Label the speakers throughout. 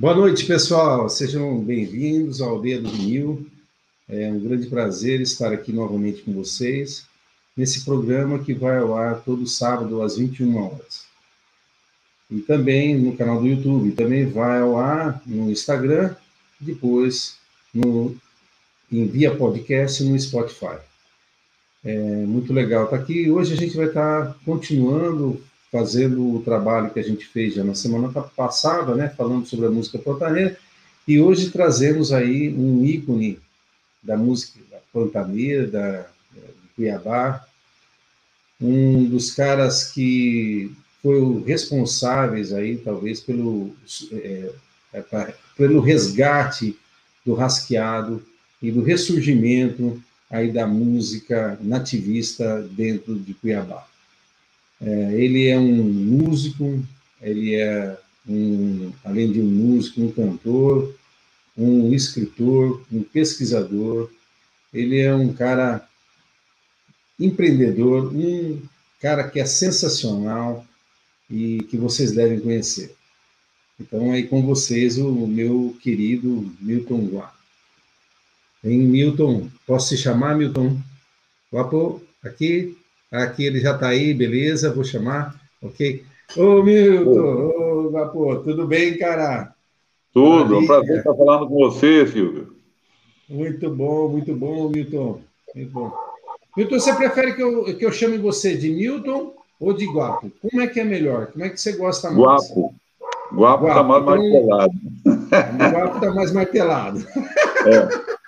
Speaker 1: Boa noite, pessoal. Sejam bem-vindos ao Aldeia do Vinil. É um grande prazer estar aqui novamente com vocês nesse programa que vai ao ar todo sábado às 21 horas. E também no canal do YouTube, também vai ao ar no Instagram, depois no em via podcast no Spotify. É muito legal estar aqui. Hoje a gente vai estar continuando fazendo o trabalho que a gente fez já na semana passada, né, falando sobre a música pantaneira, e hoje trazemos aí um ícone da música pantaneira, da, de Cuiabá, um dos caras que foi o responsáveis aí, talvez, pelo, é, é, pelo resgate do rasqueado e do ressurgimento aí da música nativista dentro de Cuiabá. É, ele é um músico, ele é, um, além de um músico, um cantor, um escritor, um pesquisador, ele é um cara empreendedor, um cara que é sensacional e que vocês devem conhecer. Então, aí com vocês, o meu querido Milton Guá. Em Milton, posso se chamar, Milton? Guapo, aqui, aqui ele já está aí, beleza, vou chamar, ok? Ô, Milton, ô, Guapo, tudo bem, cara?
Speaker 2: Tudo, é um prazer estar falando com você, Silvio.
Speaker 1: Muito bom, muito bom, Milton, muito bom. Milton, você prefere que eu, que eu chame você de Milton ou de Guapo? Como é que é melhor? Como é que você gosta mais?
Speaker 2: Guapo. Guapo está mais então, martelado.
Speaker 1: O Guapo está mais martelado. É.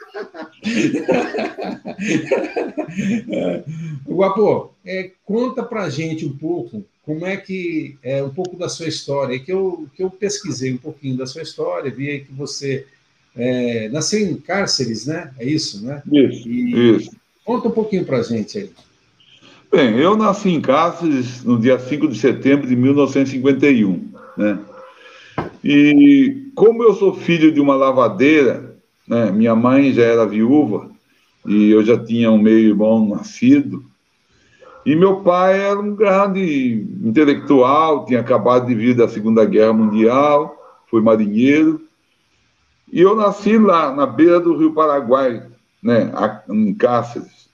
Speaker 1: Guapo, é, conta pra gente um pouco como é que é um pouco da sua história, que eu, que eu pesquisei um pouquinho da sua história, vi que você é, nasceu em cárceres, né? É isso, né?
Speaker 2: Isso, e, isso.
Speaker 1: Conta um pouquinho pra gente aí.
Speaker 2: Bem, eu nasci em Cáceres no dia 5 de setembro de 1951, né? E como eu sou filho de uma lavadeira, né? Minha mãe já era viúva e eu já tinha um meio irmão nascido. E meu pai era um grande intelectual, tinha acabado de vir da Segunda Guerra Mundial, foi marinheiro. E eu nasci lá, na beira do Rio Paraguai, né, em Cáceres.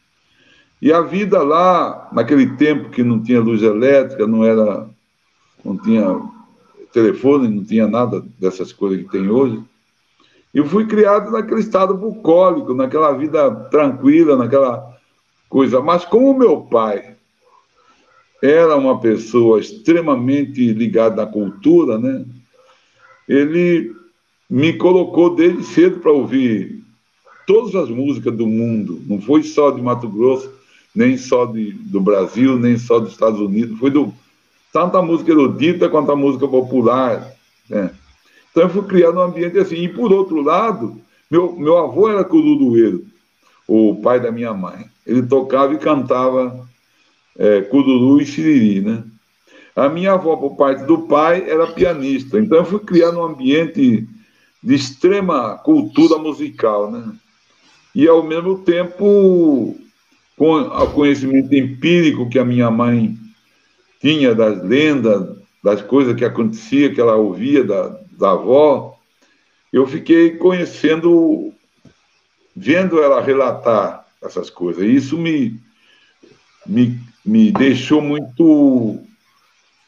Speaker 2: E a vida lá, naquele tempo que não tinha luz elétrica, não era, não tinha telefone, não tinha nada dessas coisas que tem hoje. Eu fui criado naquele estado bucólico, naquela vida tranquila, naquela coisa. Mas como meu pai era uma pessoa extremamente ligada à cultura, né? Ele me colocou desde cedo para ouvir todas as músicas do mundo. Não foi só de Mato Grosso, nem só de, do Brasil, nem só dos Estados Unidos. Foi do tanto a música erudita quanto a música popular, né? Então eu fui criado num ambiente assim. E por outro lado, meu, meu avô era cururueiro, o pai da minha mãe. Ele tocava e cantava é, cururu e siriri, né? A minha avó, por parte do pai, era pianista. Então eu fui criado num ambiente de extrema cultura musical, né? E ao mesmo tempo, com o conhecimento empírico que a minha mãe tinha das lendas, das coisas que acontecia, que ela ouvia da, da avó, eu fiquei conhecendo, vendo ela relatar essas coisas. E isso me, me, me deixou muito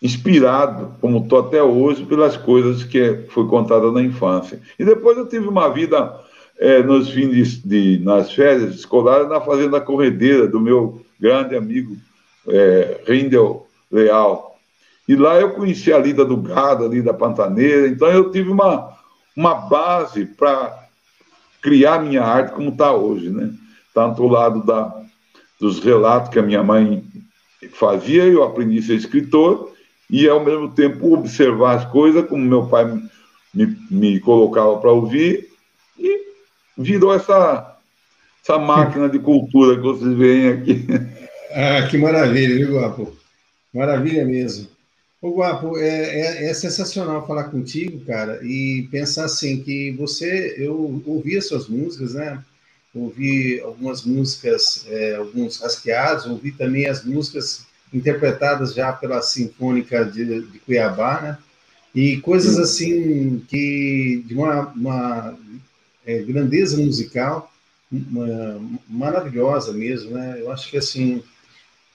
Speaker 2: inspirado, como estou até hoje, pelas coisas que foi contada na infância. E depois eu tive uma vida é, nos fins de, de, nas férias escolares na fazenda corredeira do meu grande amigo é, Rindel Leal. E lá eu conheci a lida do gado, a lida pantaneira, então eu tive uma, uma base para criar minha arte como está hoje, né? Tanto o lado da, dos relatos que a minha mãe fazia, eu aprendi a ser escritor, e ao mesmo tempo observar as coisas como meu pai me, me colocava para ouvir, e virou essa, essa máquina de cultura que vocês veem aqui.
Speaker 1: Ah, que maravilha, viu, Guapo? Maravilha mesmo. Ô, Guapo, é, é, é, sensacional falar contigo, cara, e pensar assim que você, eu ouvi as suas músicas, né? Ouvi algumas músicas, é, alguns rasqueados, ouvi também as músicas interpretadas já pela Sinfônica de, de Cuiabá, né? E coisas assim que de uma, uma é, grandeza musical uma, maravilhosa mesmo, né? Eu acho que assim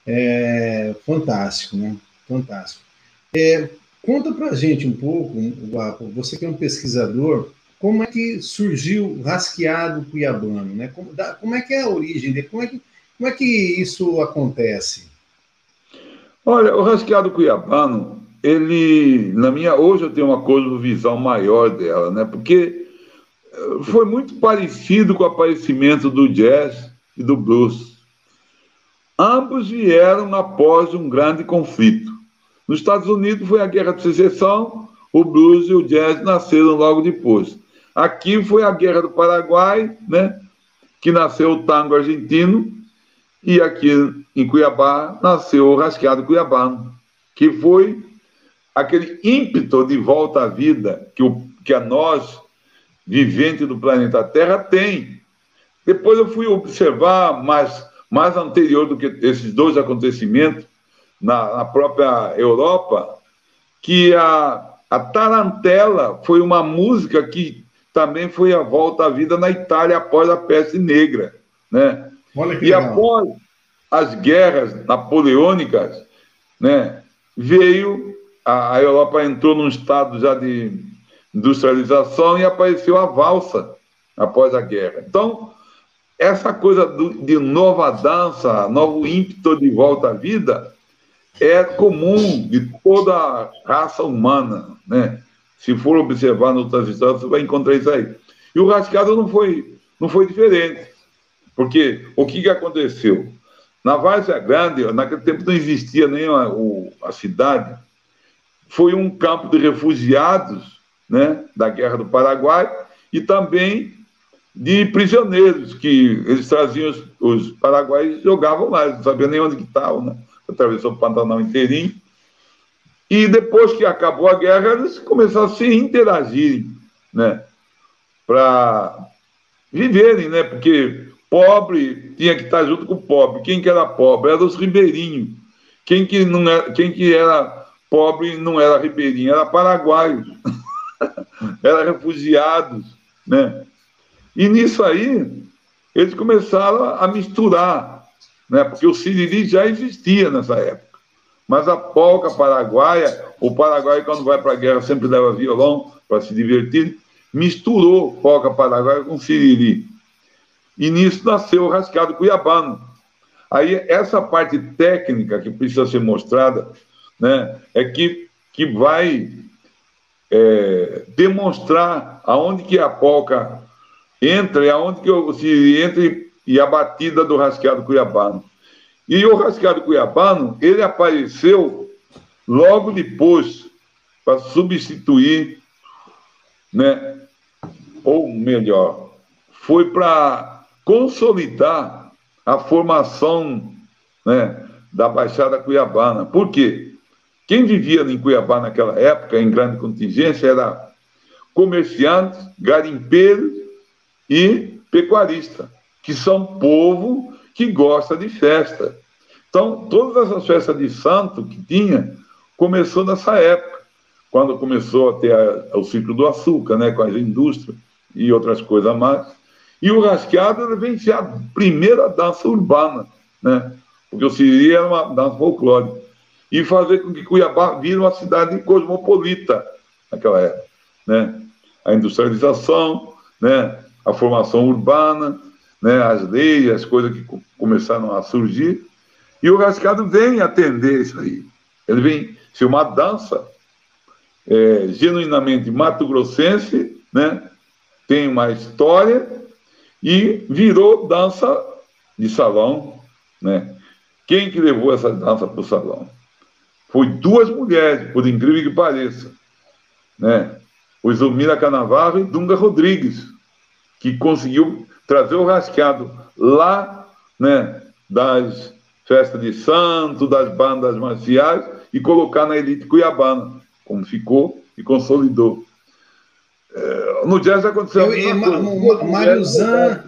Speaker 1: é fantástico, né? Fantástico. É, conta para gente um pouco, você que é um pesquisador, como é que surgiu o rasqueado cuiabano, né? Como, da, como é que é a origem dele? Como é que, como é que isso acontece?
Speaker 2: Olha, o rasqueado cuiabano, ele, na minha, hoje eu tenho uma visão maior dela, né? Porque eh, foi muito parecido com o aparecimento do jazz e do blues. Ambos vieram após um grande conflito. Nos Estados Unidos foi a Guerra de Secessão, o blues e o jazz nasceram logo depois. Aqui foi a Guerra do Paraguai, né? Que nasceu o tango argentino e aqui em Cuiabá nasceu o rasqueado cuiabano, que foi aquele ímpeto de volta à vida que, o, que a nós, vivente do planeta Terra, tem. Depois eu fui observar, mais, mais anterior do que esses dois acontecimentos, na, na própria Europa, que a, a Tarantela foi uma música que também foi a volta à vida na Itália após a peste negra, né? e legal. após as guerras napoleônicas, né, veio a, a Europa entrou num estado já de industrialização e apareceu a valsa após a guerra. Então, essa coisa do, de nova dança, novo ímpeto de volta à vida, é comum de toda a raça humana, né? Se for observar no histórias, você vai encontrar isso aí. E o rascado não foi, não foi diferente. Porque o que, que aconteceu? Na Várzea Grande, naquele tempo não existia nem a, o, a cidade, foi um campo de refugiados né, da Guerra do Paraguai e também de prisioneiros, que eles traziam os, os paraguaios e jogavam lá, não sabiam nem onde que estavam, né? Atravessou o Pantanal inteirinho. E depois que acabou a guerra, eles começaram a se interagirem, né? Para viverem, né? Porque pobre tinha que estar junto com o pobre. Quem que era pobre? Era os ribeirinhos. Quem que, não era, quem que era pobre não era ribeirinho, era paraguaio. era refugiados, né? E nisso aí, eles começaram a misturar, né? Porque o siriri já existia nessa época. Mas a polca paraguaia, o Paraguai, quando vai para a guerra, sempre leva violão para se divertir, misturou polca paraguaia com siriri. E nisso nasceu o rascado cuiabano. Aí, essa parte técnica que precisa ser mostrada, né, é que, que vai é, demonstrar aonde que a polca entra e aonde que o siriri entra e a batida do rascado cuiabano. E o rascado cuiabano, ele apareceu logo depois para substituir, né? ou melhor, foi para consolidar a formação né, da Baixada Cuiabana. Por quê? Quem vivia em Cuiabá naquela época, em grande contingência, era comerciantes, garimpeiros e pecuaristas, que são povo que gosta de festa. Então, todas essas festas de santo que tinha, começou nessa época, quando começou a ter a, o ciclo do açúcar, né, com as indústrias e outras coisas mais. E o rasqueado vem ser a primeira dança urbana, né, porque o Siri era uma dança folclórica. E fazer com que Cuiabá vire uma cidade cosmopolita naquela época. Né? A industrialização, né? a formação urbana, né, as leis, as coisas que começaram a surgir. E o rascado vem atender isso aí. Ele vem ser uma dança é, genuinamente mato-grossense, né, tem uma história e virou dança de salão. Né? Quem que levou essa dança para o salão? Foi duas mulheres, por incrível que pareça. Né? O Zulmira Canavarro e Dunga Rodrigues, que conseguiu trazer o rasqueado lá, né, das festas de santo, das bandas marciais e colocar na elite cuiabana, como ficou e consolidou. É, no jazz aconteceu
Speaker 1: Eu, ma, Mário Zan...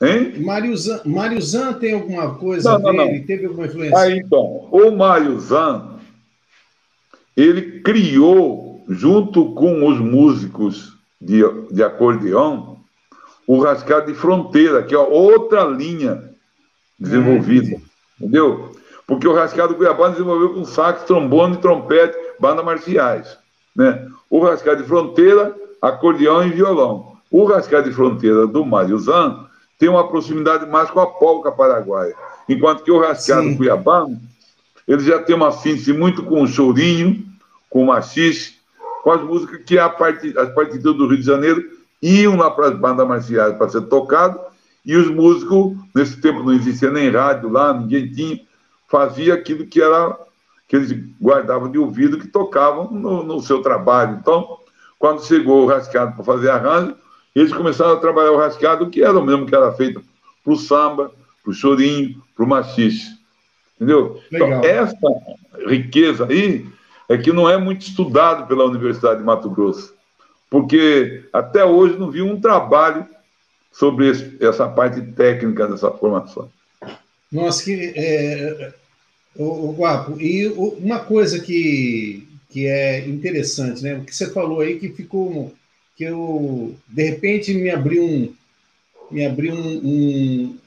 Speaker 1: Hein? Mário Zan, Mário Zan tem alguma coisa não, ver? Não, Ele teve alguma influência?
Speaker 2: Ah, então, o Mário Zan, ele criou junto com os músicos de, de acordeão, o rascado de fronteira, que é outra linha desenvolvida, entendeu? Porque o rascado Cuiabá desenvolveu com sax, trombone, trompete, bandas marciais, né? O rascado de fronteira, acordeão e violão. O rascado de fronteira do Mário Zan tem uma proximidade mais com a polca paraguaia, enquanto que o rascado Sim. cuiabano ele já tem uma síntese muito com o chorinho, com o machixe, com as músicas que a part... as partituras do Rio de Janeiro iam lá para as bandas marciais para ser tocado, e os músicos, nesse tempo não existia nem rádio lá, ninguém tinha, fazia aquilo que era que eles guardavam de ouvido, que tocavam no, no seu trabalho. Então, quando chegou o rascado para fazer arranjo, eles começaram a trabalhar o rascado, que era o mesmo que era feito para o samba, para o chorinho, para o machixe. Entendeu? Então, Legal. Então, essa riqueza aí é que não é muito estudado pela Universidade de Mato Grosso, porque até hoje não vi um trabalho sobre esse, essa parte técnica dessa formação.
Speaker 1: Nossa, que é, o, o Guapo, e uma coisa que, que é interessante, né? O que você falou aí que ficou que eu de repente me abriu um me abriu um, um,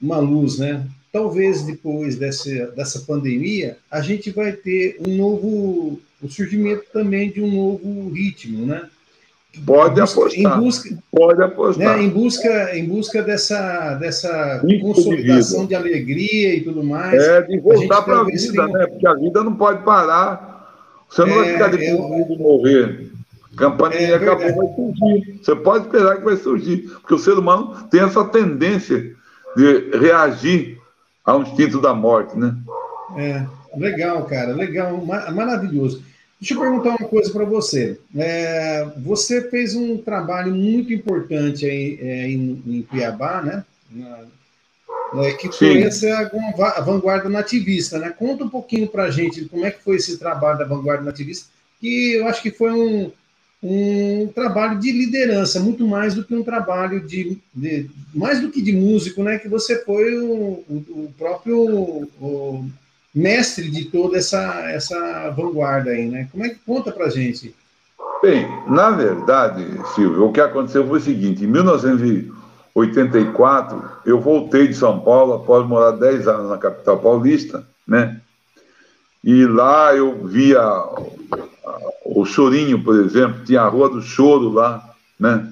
Speaker 1: uma luz, né? talvez depois dessa, dessa pandemia, a gente vai ter um novo, o surgimento também de um novo ritmo, né?
Speaker 2: Pode apostar.
Speaker 1: Em busca,
Speaker 2: pode apostar.
Speaker 1: Né, em busca, em busca dessa, dessa consolidação de, de, alegria e tudo mais.
Speaker 2: É, de voltar para a vida, né? Porque a vida não pode parar. Você não é, vai ficar deprimido é, morrer. A campanha é, acabou, vai surgir. Você pode esperar que vai surgir. Porque o ser humano tem essa tendência de reagir ao instinto da morte, né?
Speaker 1: É, legal, cara, legal, maravilhoso. Deixa eu perguntar uma coisa para você. É, você fez um trabalho muito importante aí, é, em, em Cuiabá, né? Na, que foi essa a vanguarda nativista, né? Conta um pouquinho para a gente como é que foi esse trabalho da vanguarda nativista, que eu acho que foi um, um trabalho de liderança, muito mais do que um trabalho de, de mais do que de músico, né? Que você foi o, o, o próprio o mestre de toda essa, essa vanguarda aí, né? Como é que conta para gente?
Speaker 2: Bem, na verdade, Silvio, o que aconteceu foi o seguinte: em 1984 eu voltei de São Paulo após morar 10 anos na capital paulista, né? E lá eu via o Chorinho, por exemplo, tinha a Rua do Choro lá, né?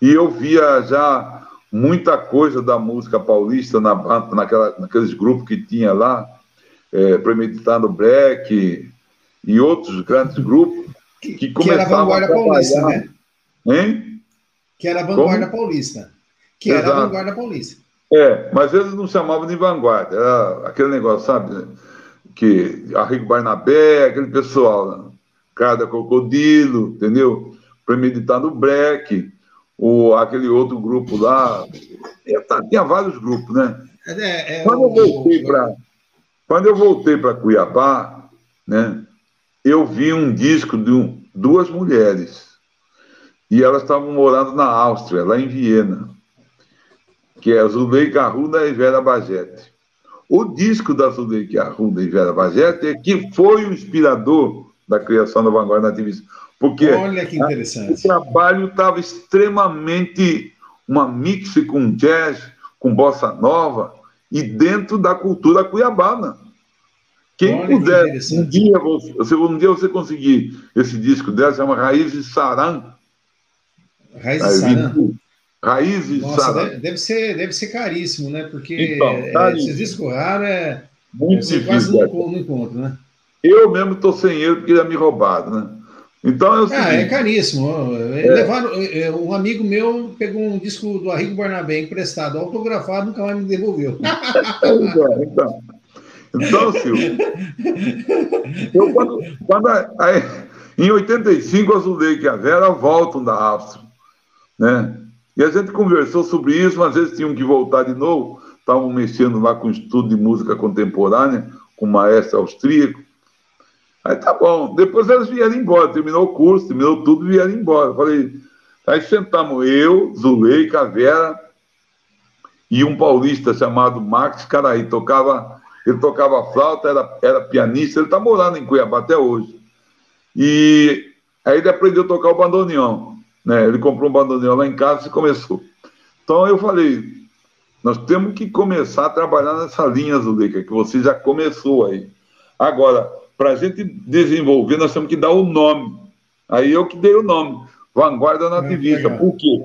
Speaker 2: E eu via já muita coisa da música paulista na, naquela, naqueles grupos que tinha lá, é, Premeditando Black e outros grandes grupos que, que começavam que era a vanguarda a paulista, né?
Speaker 1: Hein? Que era a vanguarda Como? paulista. Que Exato. era a vanguarda paulista.
Speaker 2: É, mas eles não chamavam de vanguarda, era aquele negócio, sabe? Que Arrigo Barnabé, aquele pessoal, né? Cada Crocodilo, entendeu? Premeditado Black, o, aquele outro grupo lá. Tinha vários grupos, né? É, é, quando, eu voltei pra, quando eu voltei para Cuiabá, né, eu vi um disco de um, duas mulheres. E elas estavam morando na Áustria, lá em Viena, que é a Zuleika Arruda e Vera Bagete. O disco da Zuleika Arruda e Vera Bagete é que foi o inspirador da criação da vanguarda nativista. Porque
Speaker 1: Olha que interessante.
Speaker 2: o trabalho estava extremamente uma mix com jazz, com bossa nova e dentro da cultura cuiabana. Quem Olha puder, que um dia, você, um dia você conseguir esse disco dela, chama Raízes Saran.
Speaker 1: Raízes Saran.
Speaker 2: Raízes Nossa, Saran.
Speaker 1: Deve, deve, ser, deve ser caríssimo, né? Porque então, é, esses discos raros é, Muito é, difícil, quase não, não encontro, né?
Speaker 2: Eu mesmo estou sem ele porque ele é me roubado, né? Então é o
Speaker 1: seguinte, Ah, é caríssimo. É. Levaram, é, um amigo meu pegou um disco do Arrigo Barnabé emprestado, autografado, nunca mais me devolveu.
Speaker 2: então, então, então Silvio, eu quando, quando em 85 eu que a Vera voltam da Áustria, né? E a gente conversou sobre isso, mas eles tinham que voltar de novo, estavam mexendo lá com estudo de música contemporânea, com o maestro austríaco, Aí tá bom. Depois elas vieram embora, terminou o curso, terminou tudo, vieram embora. Falei, aí sentamos eu, Zulei, Cavera e um paulista chamado Max Caraí. Tocava, ele tocava flauta, era, era pianista, ele está morando em Cuiabá até hoje. E Aí ele aprendeu a tocar o bandoneão. Né? Ele comprou um bandoneão lá em casa e começou. Então eu falei, nós temos que começar a trabalhar nessa linha, Zuleika, que você já começou aí. Agora, para a gente desenvolver, nós temos que dar o nome. Aí eu que dei o nome, Vanguarda Nativista. É, Por quê?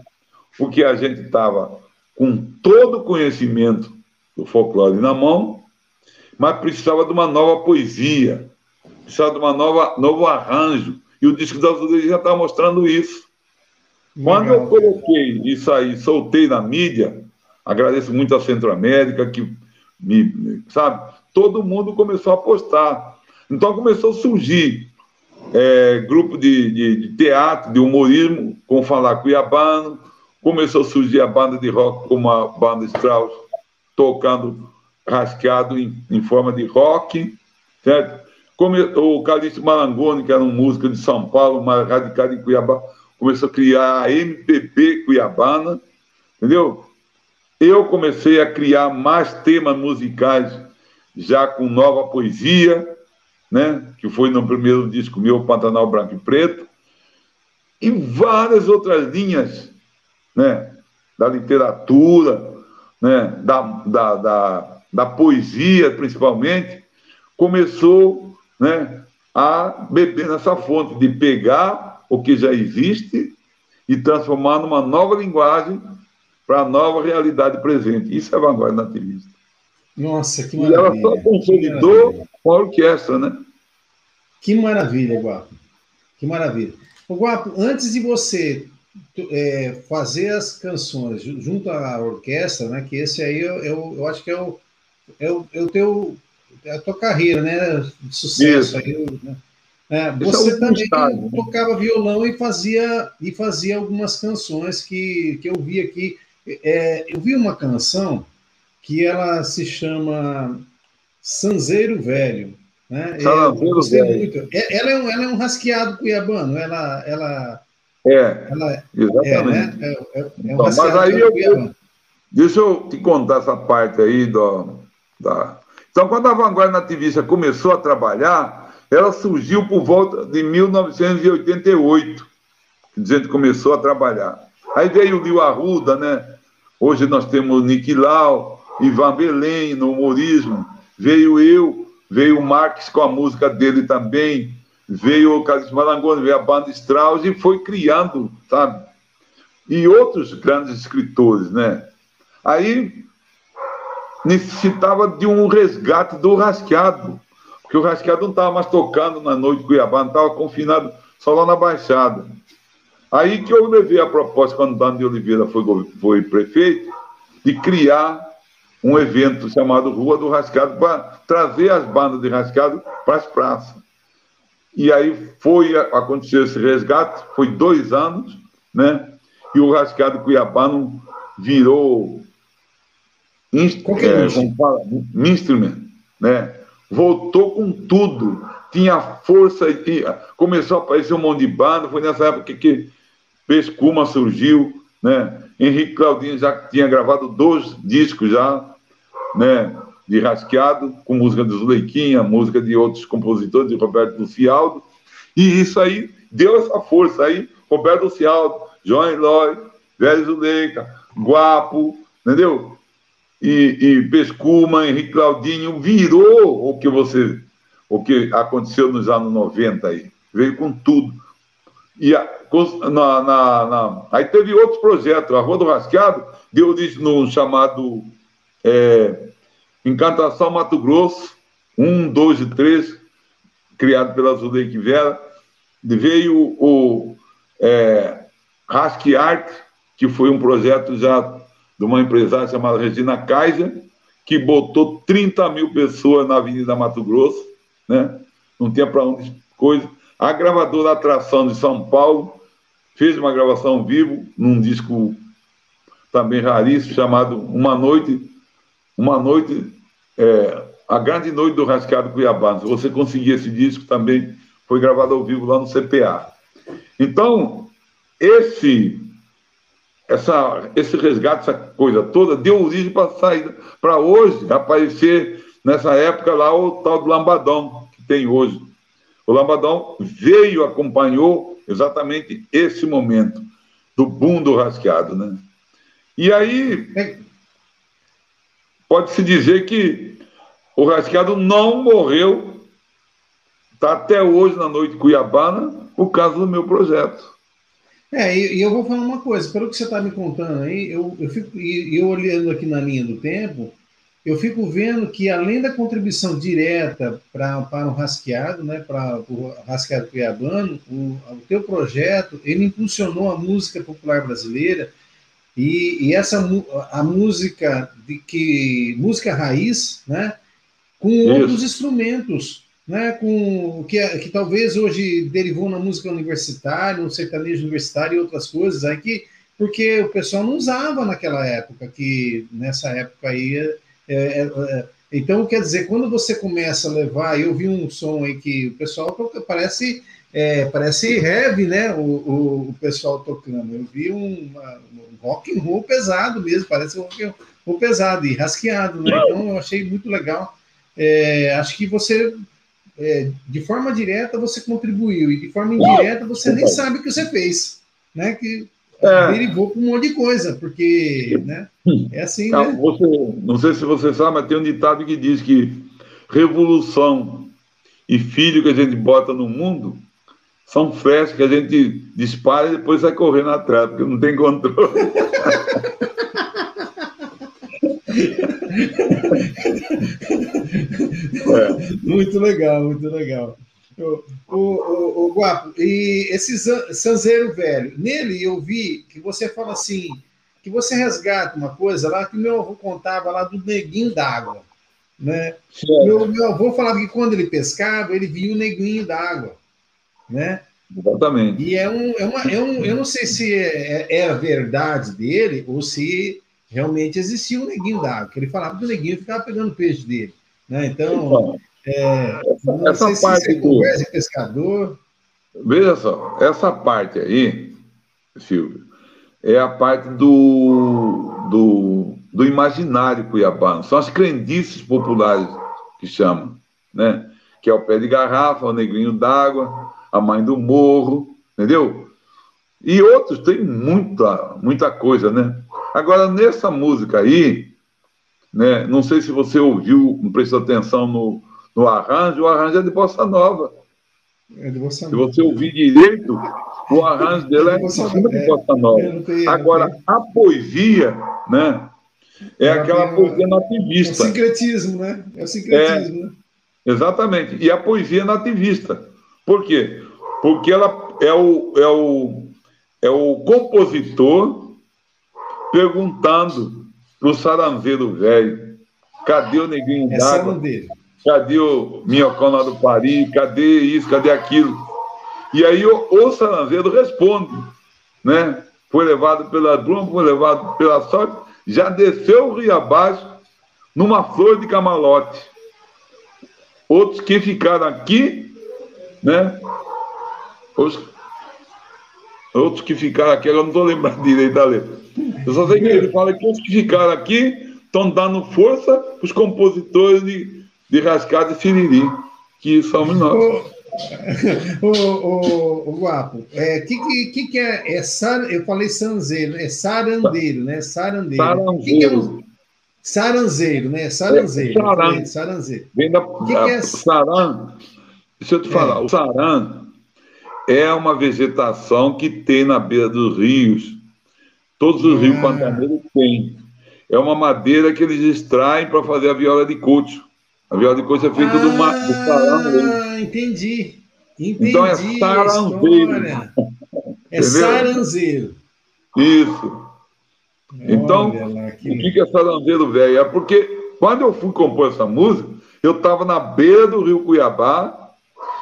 Speaker 2: Porque a gente estava com todo o conhecimento do folclore na mão, mas precisava de uma nova poesia, precisava de uma nova novo arranjo. E o disco da Azulejo já está mostrando isso. Quando eu coloquei isso aí, soltei na mídia, agradeço muito a Centro-América, que me, sabe, todo mundo começou a apostar. Então começou a surgir é, grupo de, de, de, teatro, de humorismo, com Falar Cuiabano, começou a surgir a banda de rock como a banda Strauss, tocando rasqueado em, em forma de rock, certo? Como o Calixto Malangoni, que era um músico de São Paulo, mas radicado em Cuiabá, começou a criar a MPB Cuiabana, entendeu? Eu comecei a criar mais temas musicais já com nova poesia, né? que foi no primeiro disco meu, Pantanal Branco e Preto, e várias outras linhas né? da literatura, né? da, da, da, da poesia, principalmente, começou né? a beber nessa fonte de pegar o que já existe e transformar numa nova linguagem para a nova realidade presente. Isso é vanguarda nativista.
Speaker 1: Nossa, que maravilha. E
Speaker 2: ela só consolidou com a orquestra, né?
Speaker 1: Que maravilha, Guapo. Que maravilha. O Guapo, antes de você é, fazer as canções junto à orquestra, né? Que esse aí eu, eu, eu acho que é o, é o, é o teu é a tua carreira, né? De sucesso. Aí, né? É, você é também né? tocava violão e fazia e fazia algumas canções que, que eu vi aqui. É, eu vi uma canção que ela se chama Sanzeiro Velho. Né?
Speaker 2: Sanzeiro Velho. Muito.
Speaker 1: É, ela, é um, ela é um rasqueado cuiabano. Ela, ela,
Speaker 2: é, ela, exatamente. É, né? é, é, é um então, mas aí eu, deixa eu te contar essa parte aí do, da. Então, quando a vanguarda nativista começou a trabalhar, ela surgiu por volta de 1988, que a gente começou a trabalhar. Aí veio o Lio Arruda, né? Hoje nós temos Nick Lau, Ivan Belém no humorismo, veio eu, veio o Marx com a música dele também, veio o Carlos Malangoni, veio a banda Strauss e foi criando, sabe? E outros grandes escritores, né? Aí necessitava de um resgate do rasqueado, porque o rasqueado não estava mais tocando na noite de Cuiabá, não estava confinado só lá na Baixada. Aí que eu levei a proposta, quando Dano de Oliveira foi, foi prefeito, de criar um evento chamado Rua do Rascado para trazer as bandas de rascado para as praças. E aí foi aconteceu esse resgate, foi dois anos, né? E o rascado cuiabano virou inst é, como fala, instrument, né? Voltou com tudo, tinha força, tinha, começou a aparecer um monte de banda, foi nessa época que Pescuma surgiu, né? Henrique Claudinho já tinha gravado dois discos já, né? De rasqueado, com música do Zuleiquinha, música de outros compositores, de Roberto Lucialdo, e isso aí deu essa força aí, Roberto Lucialdo, João Eloy, Velho Zuleica, Guapo, entendeu? E, e Pescuma, Henrique Claudinho, virou o que você, o que aconteceu nos anos 90 aí, veio com tudo. E a, na, na, na, aí teve outros projetos. A Rua do Rasqueado deu origem no chamado é, Encantação Mato Grosso, 1, 2 e 3, criado pela Zuleike Vera. Veio o é, Rasquearte, que foi um projeto já de uma empresária chamada Regina Kaiser, que botou 30 mil pessoas na Avenida Mato Grosso, né? não tinha para onde coisa. A gravadora Atração de São Paulo fez uma gravação vivo num disco também raríssimo chamado Uma Noite, uma noite, é, a grande noite do Rascado Cuiabá. Se você conseguir esse disco também foi gravado ao vivo lá no CPA. Então esse essa, esse resgate, essa coisa toda, deu origem para sair para hoje aparecer nessa época lá o tal do lambadão que tem hoje. O Lambadão veio, acompanhou exatamente esse momento do boom do rasqueado, né? E aí pode-se dizer que o rasqueado não morreu, está até hoje na noite cuiabana, por causa do meu projeto.
Speaker 1: É, e, eu vou falar uma coisa, pelo que você está me contando aí, eu, eu fico, e eu olhando aqui na linha do tempo, eu fico vendo que além da contribuição direta pra, para o rasqueado, né, para o rasqueado cuiabano, o, o teu projeto, ele impulsionou a música popular brasileira e, e essa a música de que música raiz, né, com Isso. outros instrumentos, né, com que, que talvez hoje derivou na música universitária, no sertanejo universitário e outras coisas aí que porque o pessoal não usava naquela época, que nessa época aí. É, é, é, então, quer dizer, quando você começa a levar, eu vi um som aí que o pessoal toca, parece, é, parece heavy, né? O, o, o, pessoal tocando. Eu vi um, uma, um rock and roll pesado mesmo, parece um rock and roll pesado e rasqueado, né? Então, eu achei muito legal. É, acho que você é, de forma direta você contribuiu e de forma indireta você nem sabe o que você fez, né? Que é. derivou para um monte de coisa, porque né, é assim, não, né?
Speaker 2: Você, não sei se você sabe, mas tem um ditado que diz que revolução e filho que a gente bota no mundo são flechas que a gente dispara e depois sai correndo atrás, porque não tem controle.
Speaker 1: é. Muito legal, muito legal. O, o, o, Guapo, e esse Sanzeiro Velho, nele eu vi que você fala assim, que você resgata uma coisa lá que meu avô contava lá do neguinho d'água. Né? Meu, meu avô falava que quando ele pescava, ele via o neguinho d'água. Né?
Speaker 2: Exatamente.
Speaker 1: E é um, é uma, é um, eu não sei se é, é, é a verdade dele ou se realmente existia um neguinho d'água, que ele falava que o neguinho ficava pegando peixe dele. Né? Então, é,
Speaker 2: essa, essa parte
Speaker 1: se do... pescador.
Speaker 2: Veja só, essa parte aí, Silvio, é a parte do, do, do imaginário cuiabano. São as crendices populares que chamam, né? Que é o pé de garrafa, o negrinho d'água, a mãe do morro, entendeu? E outros, tem muita, muita coisa, né? Agora, nessa música aí, né, não sei se você ouviu, não prestou atenção no, no arranjo, o arranjo é de bossa nova. É de bossa nova. Se você ouvir direito, o arranjo dele é, é de bossa, de bossa nova. É, Agora, a poesia, né, é aquela poesia nativista.
Speaker 1: É o sincretismo, né? É o sincretismo, né?
Speaker 2: Exatamente. E a poesia nativista. Por quê? Porque ela é o, é o, é o compositor perguntando pro saranveiro velho, cadê o neguinho é d'água? Cadê o minhocão lá do Paris? Cadê isso? Cadê aquilo? E aí o, o saranveiro responde, né? Foi levado pela bruma, foi levado pela sorte, já desceu o rio abaixo numa flor de camalote. Outros que ficaram aqui, né? Os, outros que ficaram aqui, eu não estou lembrando direito da letra. Eu só sei que ele fala que os que ficaram aqui estão dando força para os compositores de, de Rascada e Siriri, que somos nós.
Speaker 1: O, o, o, Guapo, é, que, que, que é, é sar, eu falei sanzeiro, é sarandeiro, né? Sarandeiro. Saranzeiro. Que que é um, saranzeiro, né? Saranzeiro. É, saran. Saranzeiro.
Speaker 2: Vem da, que que é? saran. Deixa eu te falar, o saran é uma vegetação que tem na beira dos rios, Todos os rios ah. pantaneiros têm. É uma madeira que eles extraem para fazer a viola de couto. A viola de couto é feita ah, do, do
Speaker 1: Ah, entendi. entendi.
Speaker 2: Então é saranzeiro.
Speaker 1: É saranzeiro.
Speaker 2: Isso. Então, lá, que... o que é saranzeiro velho? É porque quando eu fui compor essa música, eu estava na beira do rio Cuiabá,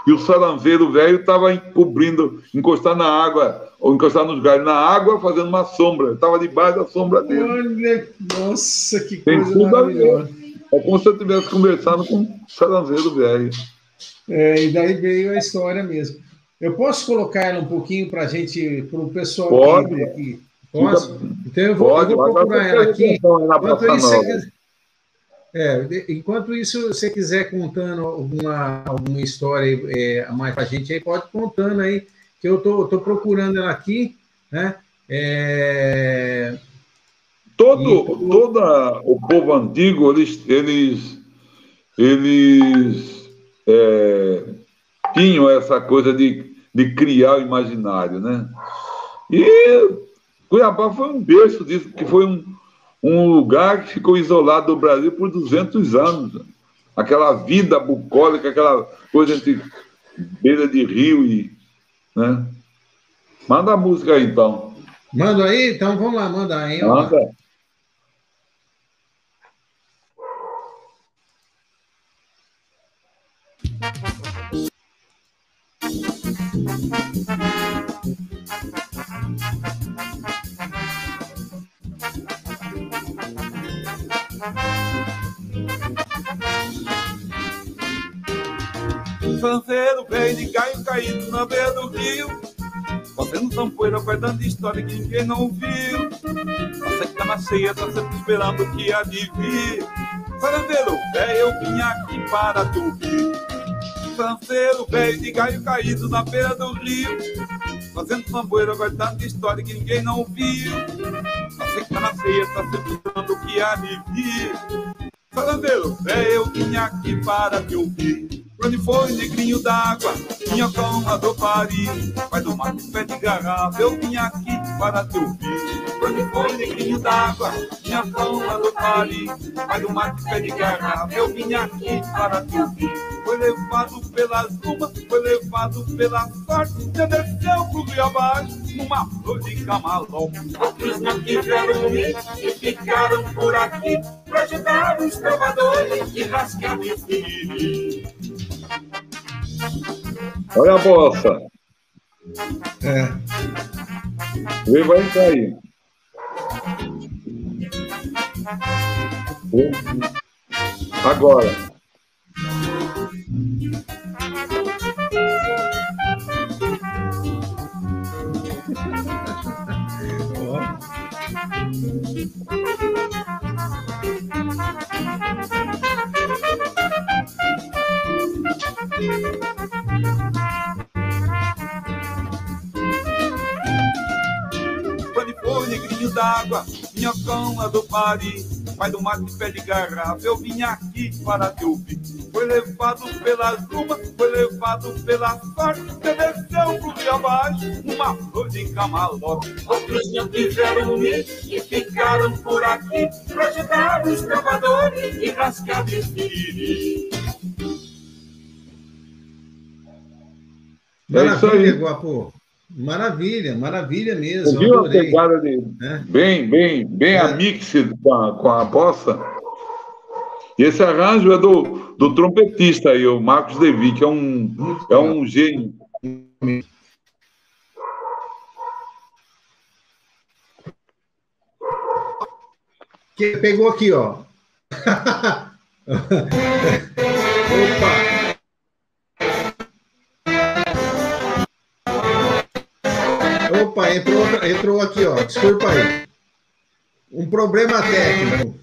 Speaker 2: e o saranveiro velho estava encobrindo, encostar na água, ou encostar nos galhos na água, fazendo uma sombra. Estava debaixo da sombra dele.
Speaker 1: Olha, nossa, que Tem coisa maravilhosa.
Speaker 2: É como se eu estivesse conversando com o saranveiro velho.
Speaker 1: É, e daí veio a história mesmo. Eu posso colocar ela um pouquinho para a gente, para o pessoal
Speaker 2: Pode.
Speaker 1: aqui? Posso? Então eu vou, Pode, eu vou procurar ela aqui. Enquanto isso, é, enquanto isso, se você quiser contando alguma, alguma história é, mais para a gente, aí pode contando aí. que eu tô, tô procurando ela aqui, né? É...
Speaker 3: Todo, e... Toda o povo antigo, eles, eles, eles é, tinham essa coisa de, de criar o imaginário, né? E Cuiabá foi um berço disso, que foi um, um lugar que ficou isolado do Brasil por 200 anos. Aquela vida bucólica, aquela coisa entre beira de rio e. Né? Manda a música aí, então.
Speaker 1: Manda aí? Então vamos lá, manda aí.
Speaker 3: Manda.
Speaker 2: Sanceiro veio de caio caído na beira do rio. Você no tampoeiro guardando história que ninguém não viu. Você que tá na ceia, tá sempre esperando que há de vir. Velho, eu vim aqui para te ouvir. Sanceiro veio de caio caído na beira do rio. Fazendo tamboeiro, guardando história que ninguém não viu. Você que tá na ceia, tá o que vir. Falandeiro, é eu vim aqui para te ouvir. Onde foi, negrinho d'água, minha cama do Paris. Vai tomar um pé de garrafa, eu vim aqui para te ouvir. Onde foi, negrinho d'água, minha cama do Paris. Vai tomar um pé de garrafa, eu vim aqui para te ouvir. Foi levado pelas lumas, foi levado pela sorte, já desceu pro rio abaixo, numa flor de camalão. Outros não tiveram ir e ficaram por aqui, pra ajudar os trovadores e rasgar meu filho.
Speaker 3: Olha a bossa.
Speaker 1: É.
Speaker 3: Vem, vai aí. Agora.
Speaker 2: Quando foi negrinho d'água, minha cama do Paris, pai do mato de pé de garrafa, eu vim aqui para te ouvir. Foi levado pelas lumas, foi levado pela sorte, desceu pro rio abaixo, uma flor de camalote. Outros não quiseram ir e ficaram por aqui, pra ajudar os trovadores e rasgar destino.
Speaker 1: Maravilha, Guapo. Maravilha, maravilha mesmo.
Speaker 3: Viu a pegada de é. bem, bem, bem é. a mix com a, com a bossa? E esse arranjo é do, do trompetista aí, o Marcos Devi, que é um, é um gênio.
Speaker 1: Que pegou aqui, ó. Opa! Entrou, entrou aqui, ó. Desculpa aí. Um problema técnico.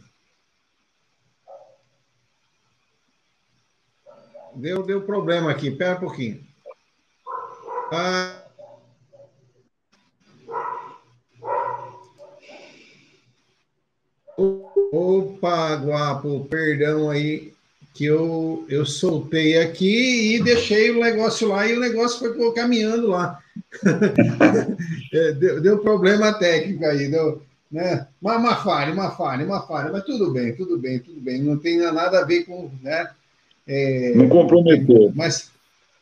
Speaker 1: Deu, deu problema aqui. Pera um pouquinho. Ah. Opa, guapo, perdão aí que eu, eu soltei aqui e deixei o negócio lá e o negócio foi caminhando lá. É, deu, deu, problema técnico aí, deu, né? Uma, uma falha, uma falha, uma falha, mas tudo bem, tudo bem, tudo bem. Não tem nada a ver com. Né?
Speaker 3: É, não comprometeu.
Speaker 1: Mas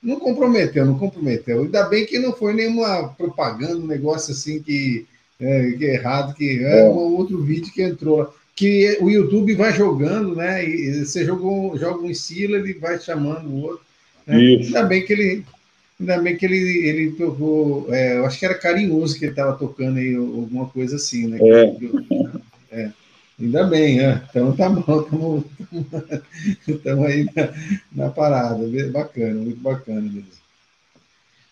Speaker 1: não comprometeu, não comprometeu. Ainda bem que não foi nenhuma propaganda, um negócio assim que, é, que é errado, que é, é um outro vídeo que entrou que o YouTube vai jogando, né? E você jogou, joga um estilo, ele vai chamando o outro. Né? Ainda bem que ele, ainda bem que ele, ele tocou, é, eu acho que era carinhoso que ele estava tocando aí, alguma coisa assim, né? É. é. Ainda bem, né? Então tá bom, estamos aí na, na, parada, bacana, muito bacana mesmo.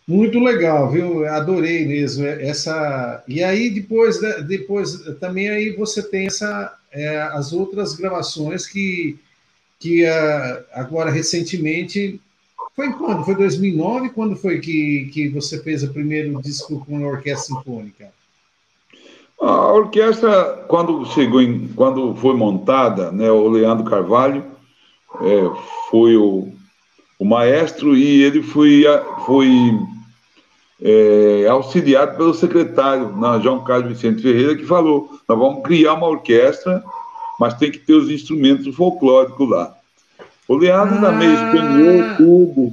Speaker 1: Muito legal, viu? Adorei mesmo essa. E aí depois, né, depois também aí você tem essa é, as outras gravações que, que uh, agora recentemente Foi quando? Foi 2009? Quando foi que, que você fez o primeiro disco com a orquestra sinfônica?
Speaker 2: A orquestra, quando chegou em, quando foi montada, né, o Leandro Carvalho é, foi o, o maestro e ele foi, foi é, auxiliado pelo secretário, João Carlos Vicente Ferreira, que falou: nós vamos criar uma orquestra, mas tem que ter os instrumentos folclóricos lá. O Leandro ah. também espanhou tudo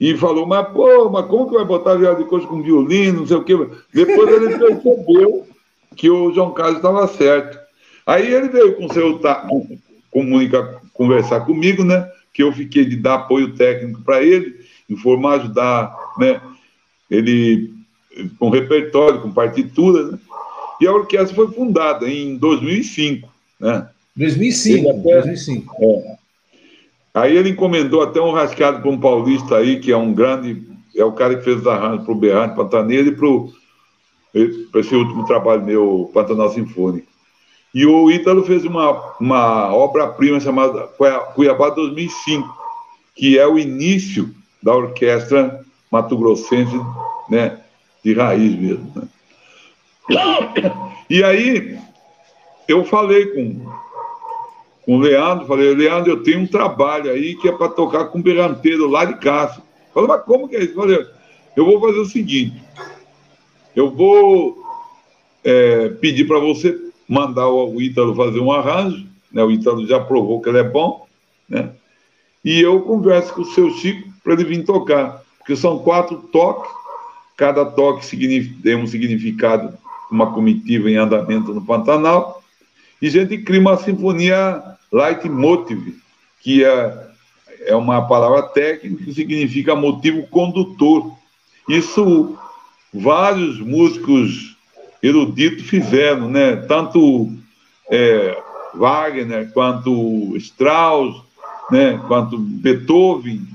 Speaker 2: e falou: mas pô, mas como que vai botar viola de coxa com violino, não sei o quê. Depois ele percebeu que o João Carlos estava certo. Aí ele veio com seu comunicar, conversar comigo, né? Que eu fiquei de dar apoio técnico para ele, informar, ajudar, né? Ele com repertório, com partitura, né? E a orquestra foi fundada em 2005, né?
Speaker 1: 2005, até, 2005. É.
Speaker 2: Aí ele encomendou até um rascado para um paulista aí, que é um grande, é o cara que fez os arranjos para o Berrante Pantaneiro e para esse último trabalho meu, Pantanal Sinfônico. E o Ítalo fez uma, uma obra-prima chamada Cuiabá 2005, que é o início da orquestra mato-grossense, né, de raiz mesmo. Né? E aí eu falei com, com o Leandro, falei, Leandro, eu tenho um trabalho aí que é para tocar com o berranteiro lá de casa. Falei, mas como que é isso? Falei, eu vou fazer o seguinte, eu vou é, pedir para você mandar o Ítalo fazer um arranjo, né? o Ítalo já provou que ele é bom, né? e eu converso com o seu Chico para ele vir tocar, porque são quatro toques, cada toque tem um significado, uma comitiva em andamento no Pantanal, e a gente cria uma sinfonia leitmotiv, que é, é uma palavra técnica que significa motivo condutor. Isso vários músicos eruditos fizeram, né? Tanto é, Wagner quanto Strauss, né? Quanto Beethoven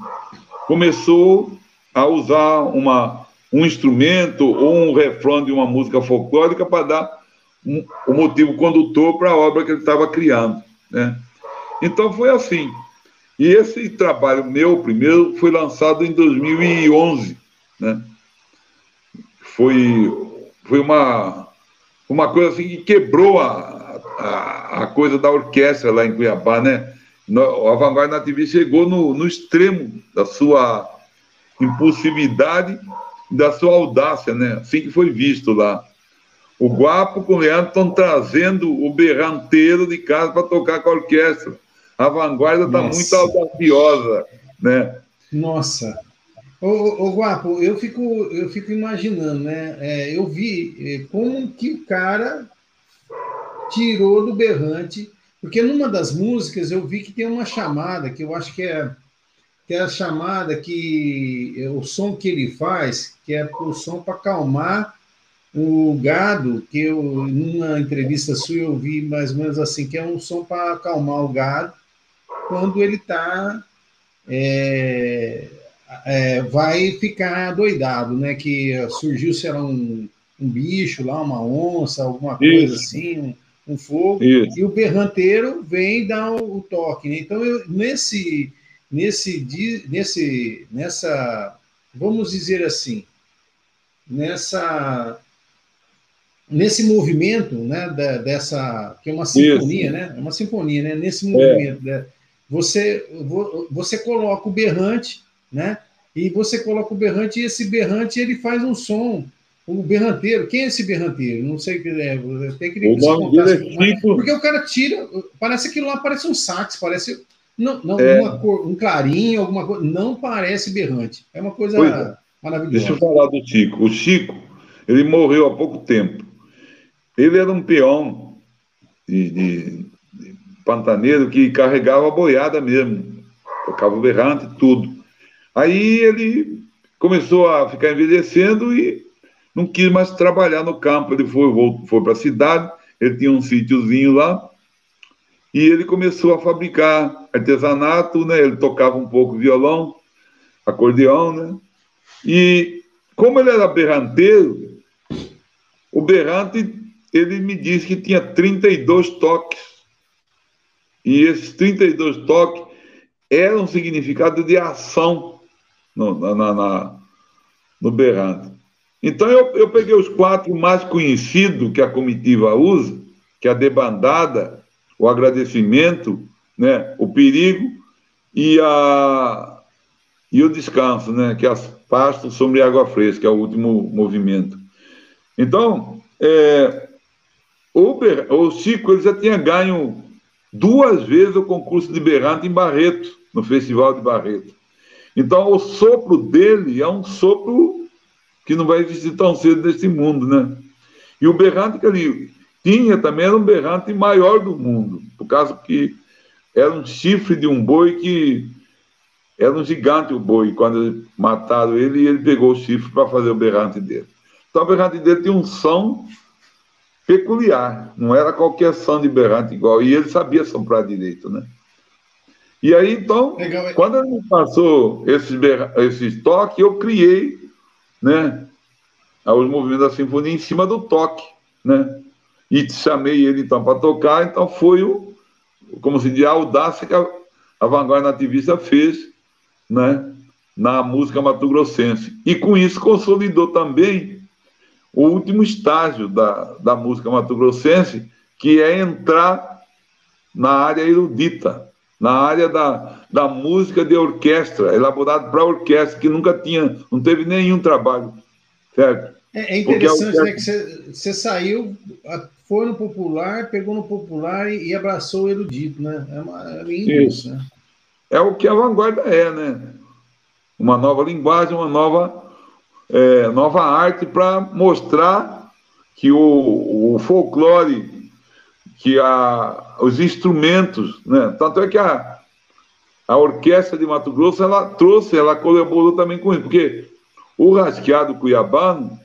Speaker 2: começou a usar uma, um instrumento ou um refrão de uma música folclórica para dar um, o motivo condutor para a obra que ele estava criando, né? Então foi assim. E esse trabalho meu primeiro foi lançado em 2011, né? Foi foi uma, uma coisa assim que quebrou a, a, a coisa da orquestra lá em Cuiabá, né? A Vanguarda Nativista chegou no, no extremo da sua impulsividade da sua audácia, né? Assim que foi visto lá. O Guapo com o Leandro estão trazendo o berranteiro de casa para tocar com a orquestra. A vanguarda está muito audaciosa, né?
Speaker 1: Nossa. Ô, ô, Guapo, eu fico, eu fico imaginando, né? É, eu vi é, como que o cara tirou do berrante, porque numa das músicas eu vi que tem uma chamada, que eu acho que é, que é a chamada que é o som que ele faz, que é o som para acalmar o gado, que eu, numa entrevista sua, eu vi mais ou menos assim, que é um som para acalmar o gado quando ele está. É, é, vai ficar doidado, né? Que surgiu, será um, um bicho lá, uma onça, alguma coisa Isso. assim, um, um fogo, Isso. e o berranteiro vem dar o, o toque. Né? Então, eu, nesse, nesse, nesse, nessa, vamos dizer assim, nessa nesse movimento, né, da, dessa que é uma sinfonia, Isso. né, é uma sinfonia, né, nesse movimento, é. né, você você coloca o berrante né? E você coloca o berrante e esse berrante ele faz um som. O berranteiro, quem é esse berranteiro? Não sei o que é. Até queria que você contasse. É porque o cara tira, parece aquilo lá, parece um sax, parece não, não é. cor, um clarinho, alguma coisa. Não parece berrante. É uma coisa é. maravilhosa.
Speaker 2: Deixa eu falar do Chico. O Chico, ele morreu há pouco tempo. Ele era um peão de, de, de pantaneiro que carregava a boiada mesmo. Tocava o berrante e tudo. Aí ele começou a ficar envelhecendo e não quis mais trabalhar no campo. Ele foi, foi para a cidade, ele tinha um sítiozinho lá, e ele começou a fabricar artesanato, né? Ele tocava um pouco violão, acordeão, né? E como ele era berranteiro, o berrante, ele me disse que tinha 32 toques. E esses 32 toques eram significado de ação no, na, na, no berrante. Então eu, eu peguei os quatro mais conhecidos que a comitiva usa, que é a debandada, o agradecimento, né, o perigo e, a, e o descanso, né, que as pastos sobre água fresca, é o último movimento. Então, é, o, o Chico ele já tinha ganho duas vezes o concurso de berrante em Barreto, no Festival de Barreto. Então, o sopro dele é um sopro que não vai existir tão cedo nesse mundo, né? E o berrante que ele tinha também era um berrante maior do mundo, por causa que era um chifre de um boi que era um gigante o boi. Quando mataram ele, ele pegou o chifre para fazer o berrante dele. Então, o berrante dele tinha um som peculiar, não era qualquer som de berrante igual, e ele sabia soprar direito, né? E aí, então, Legal. quando ele me passou esses, esses toques, eu criei, né, os movimentos da sinfonia em cima do toque, né? E chamei ele, então, para tocar, então foi o, como se diz, a audácia que a, a vanguarda nativista fez, né, na música mato-grossense. E com isso consolidou também o último estágio da, da música mato-grossense, que é entrar na área erudita, na área da, da música de orquestra, elaborada para orquestra, que nunca tinha, não teve nenhum trabalho, certo?
Speaker 1: É, é interessante, orquestra... né, que você, você saiu, foi no popular, pegou no popular e, e abraçou o erudito, né? É, uma, é lindo isso, né?
Speaker 2: É o que a vanguarda é, né? Uma nova linguagem, uma nova é, nova arte para mostrar que o, o, folclore, que a, os instrumentos, né? tanto é que a, a orquestra de Mato Grosso ela trouxe, ela colaborou também com isso, porque o rasqueado cuiabano,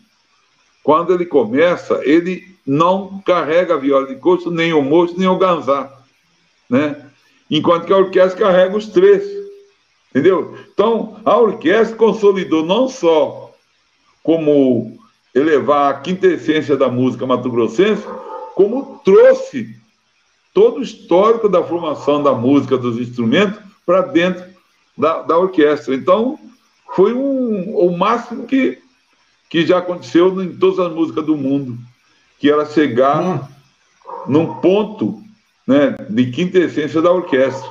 Speaker 2: quando ele começa, ele não carrega a viola de coxo, nem o moço, nem o ganzá, né? Enquanto que a orquestra carrega os três, entendeu? Então, a orquestra consolidou não só como elevar a quintessência da música mato-grossense, como trouxe todo o histórico da formação da música, dos instrumentos, para dentro da, da orquestra. Então, foi um, o máximo que, que já aconteceu em todas as músicas do mundo, que era chegar hum. num ponto né, de quintessência da orquestra.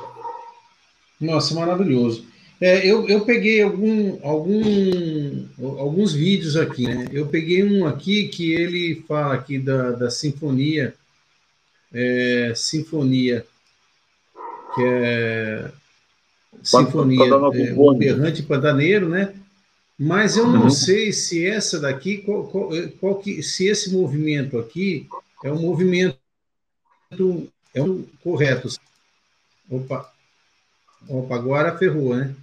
Speaker 1: Nossa, maravilhoso. É, eu, eu peguei algum, algum, alguns vídeos aqui, né? Eu peguei um aqui que ele fala aqui da, da sinfonia, é, sinfonia, que é sinfonia é, o berrante pantaneiro, né? Mas eu não uhum. sei se essa daqui, qual, qual, qual, que, se esse movimento aqui é um movimento é um correto. Opa, opa, agora ferrou, né?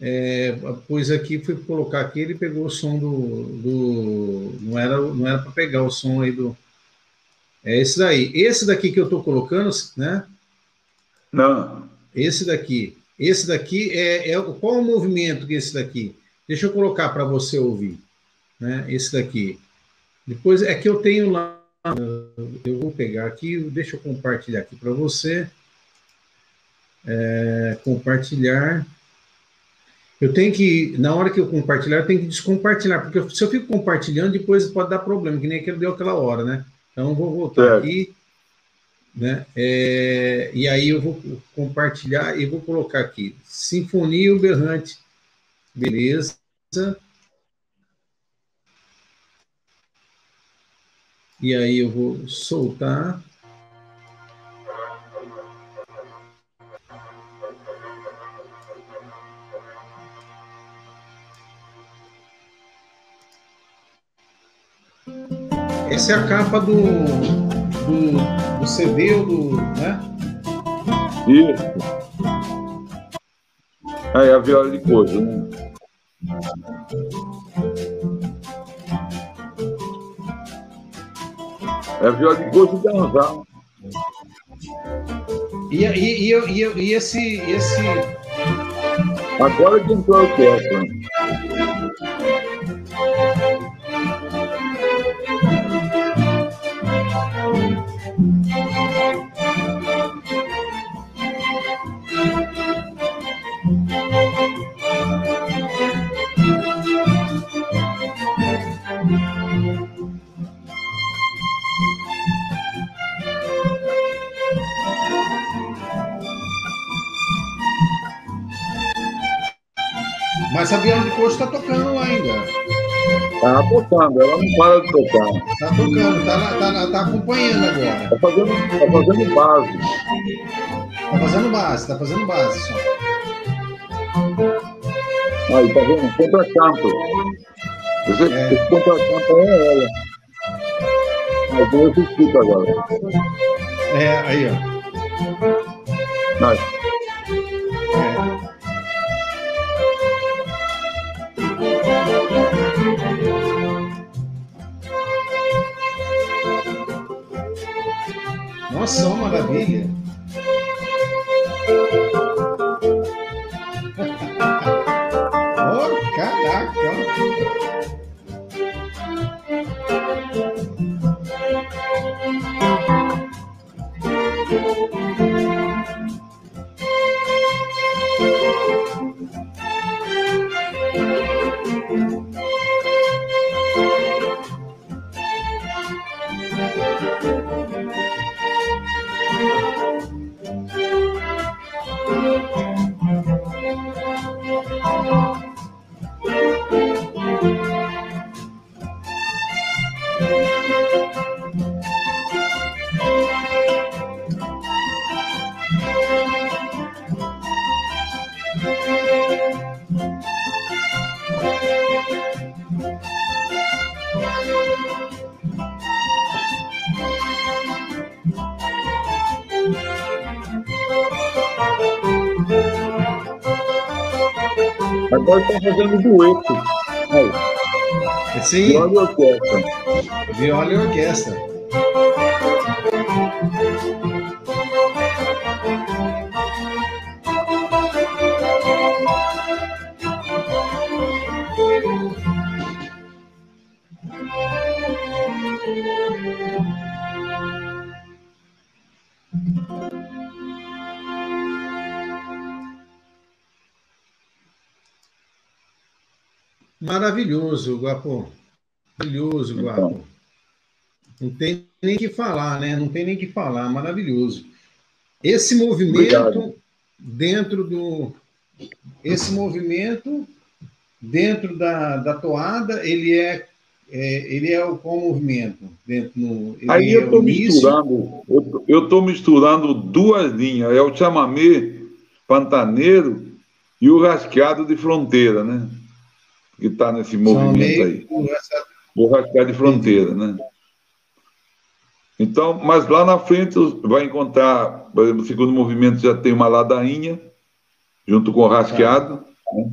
Speaker 1: É, pois aqui fui colocar aqui, ele pegou o som do, do não era não era para pegar o som aí do é esse daí. Esse daqui que eu estou colocando, né?
Speaker 2: Não.
Speaker 1: Esse daqui. Esse daqui é, é qual o movimento que é esse daqui? Deixa eu colocar para você ouvir, né? Esse daqui. Depois é que eu tenho lá, eu vou pegar aqui, deixa eu compartilhar aqui para você. É, compartilhar. Eu tenho que, na hora que eu compartilhar, eu tenho que descompartilhar, porque se eu fico compartilhando, depois pode dar problema, que nem aquele deu aquela hora, né? Então, vou voltar é. aqui, né? É, e aí eu vou compartilhar e vou colocar aqui, Sinfonia Berrante, beleza? E aí eu vou soltar. Essa é a capa do, do, do CD, do, né?
Speaker 2: Isso. Aí a viola de coisa, né? É viola de coisa de dançar.
Speaker 1: E, e, e, e, e esse, esse.
Speaker 2: Agora que entrou a orquestra.
Speaker 1: Tocando,
Speaker 2: ela não para de tocar.
Speaker 1: Tá tocando, tá, tá, tá acompanhando agora.
Speaker 2: Tá fazendo, tá fazendo base.
Speaker 1: Tá fazendo base, tá fazendo base só.
Speaker 2: Aí, tá vendo? Contracanto. Esse, é. esse contracanto é ela. Mas eu escuto agora.
Speaker 1: É, aí, ó.
Speaker 2: Aí.
Speaker 1: Nossa, uma Sim.
Speaker 2: Viola e orquestra.
Speaker 1: Viola e orquestra. Maravilhoso, Guapo. Maravilhoso, então. Guapo. Não tem nem que falar, né? Não tem nem que falar. Maravilhoso. Esse movimento Obrigado. dentro do. Esse movimento dentro da, da toada, ele é, é ele é o qual movimento? Dentro no,
Speaker 2: Aí eu estou é misturando, eu estou misturando duas linhas, é o chamamé pantaneiro e o rasqueado de fronteira, né? que está nesse movimento aí. O rasgar de fronteira, né? Então, mas lá na frente vai encontrar, por exemplo, o segundo movimento já tem uma ladainha, junto com o rasqueado. Né?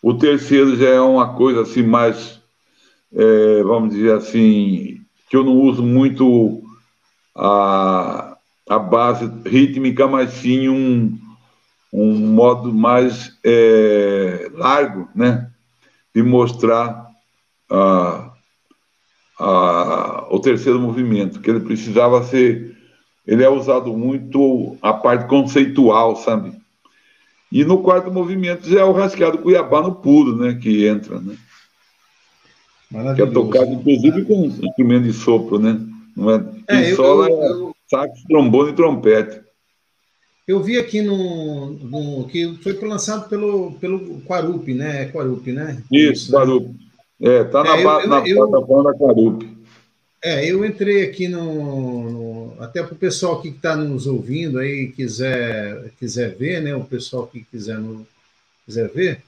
Speaker 2: O terceiro já é uma coisa assim mais, é, vamos dizer assim, que eu não uso muito a, a base rítmica, mas sim um, um modo mais é, largo, né? de mostrar a, a, o terceiro movimento, que ele precisava ser. Ele é usado muito a parte conceitual, sabe? E no quarto movimento já é o rascado cuiabano puro, né? Que entra, né? Que é tocado, inclusive, com instrumento de sopro, né? Não é? É, sola eu, eu, é sax, trombone e trompete.
Speaker 1: Eu vi aqui no, no, que foi lançado pelo pelo Quarup, né? É Quarup, né?
Speaker 2: Isso, Isso? Quarup. Né? É, tá na, é, eu, na eu, plataforma da Quarup.
Speaker 1: É, eu entrei aqui no, no até para o pessoal que está nos ouvindo aí quiser quiser ver, né? O pessoal que quiser no, quiser ver,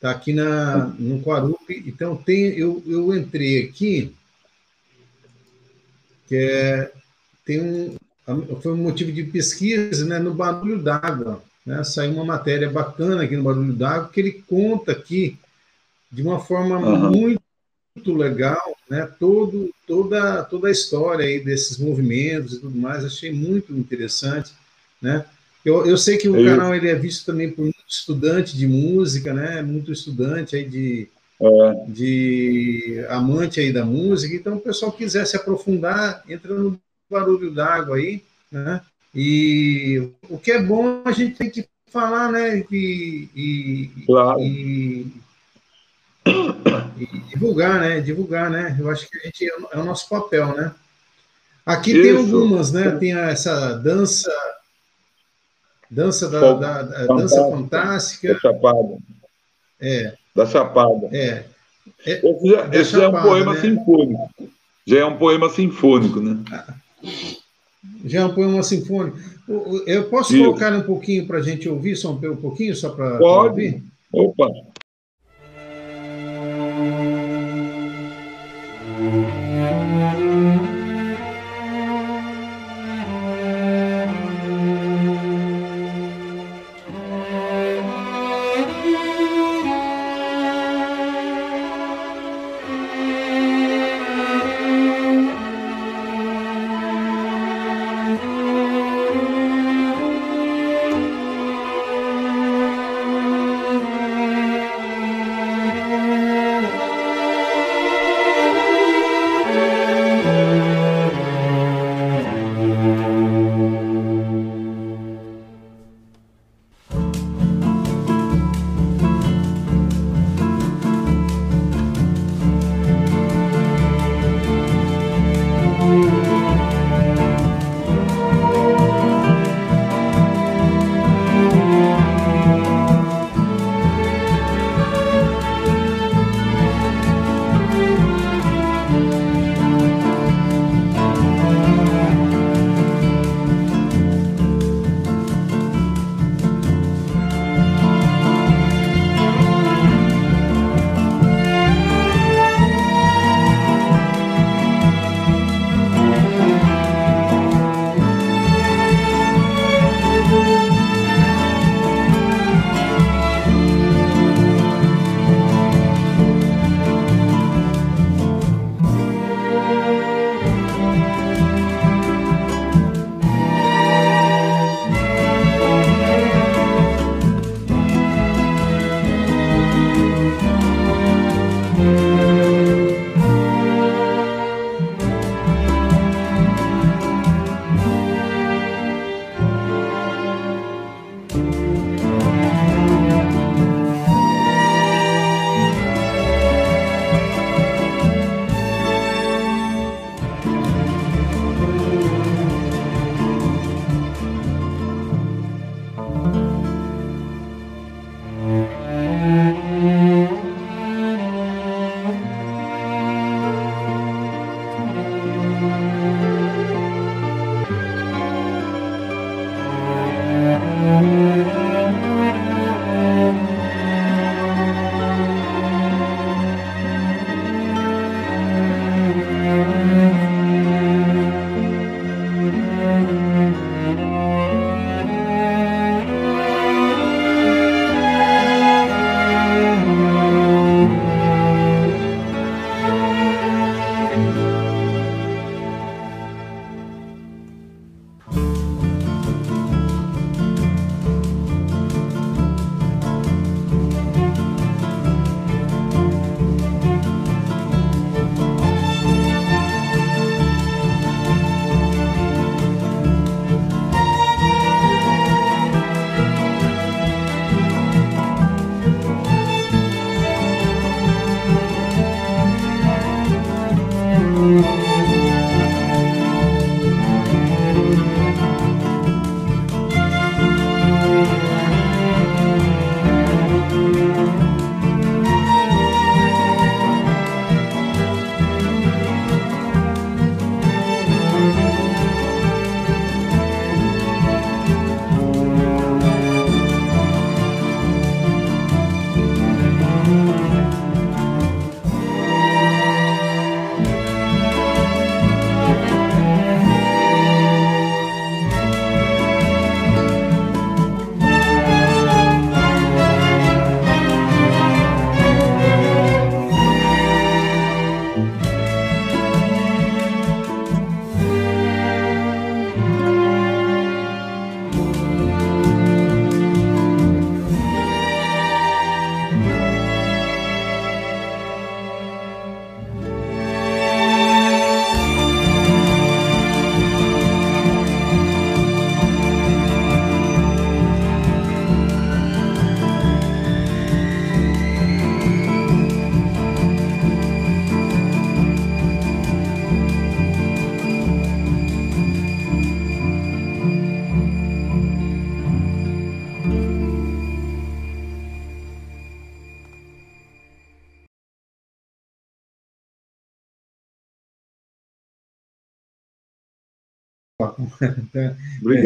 Speaker 1: tá aqui na no Quarup. Então tem eu, eu entrei aqui que é tem um foi um motivo de pesquisa né, no barulho d'água. Né? Saiu uma matéria bacana aqui no barulho d'água que ele conta aqui de uma forma uhum. muito, muito legal, né? Todo, toda, toda a história aí desses movimentos e tudo mais. Achei muito interessante, né? Eu, eu sei que o canal ele é visto também por muito estudante de música, né? Muito estudante aí de, é. de amante aí da música. Então, o pessoal quiser se aprofundar, entra no barulho d'água aí, né? E o que é bom a gente tem que falar, né? E, e,
Speaker 2: claro.
Speaker 1: e, e divulgar, né? Divulgar, né? Eu acho que a gente é o nosso papel, né? Aqui Isso. tem algumas, né? Tem essa dança, dança da, da, da dança fantástica. É.
Speaker 2: Da Chapada.
Speaker 1: É.
Speaker 2: é esse já, esse Chapada, é um poema né? sinfônico. Já é um poema sinfônico, né?
Speaker 1: Já é um poema sinfônico. Eu posso Isso. colocar um pouquinho para a gente ouvir, só um pouquinho, só para
Speaker 2: ouvir? Opa!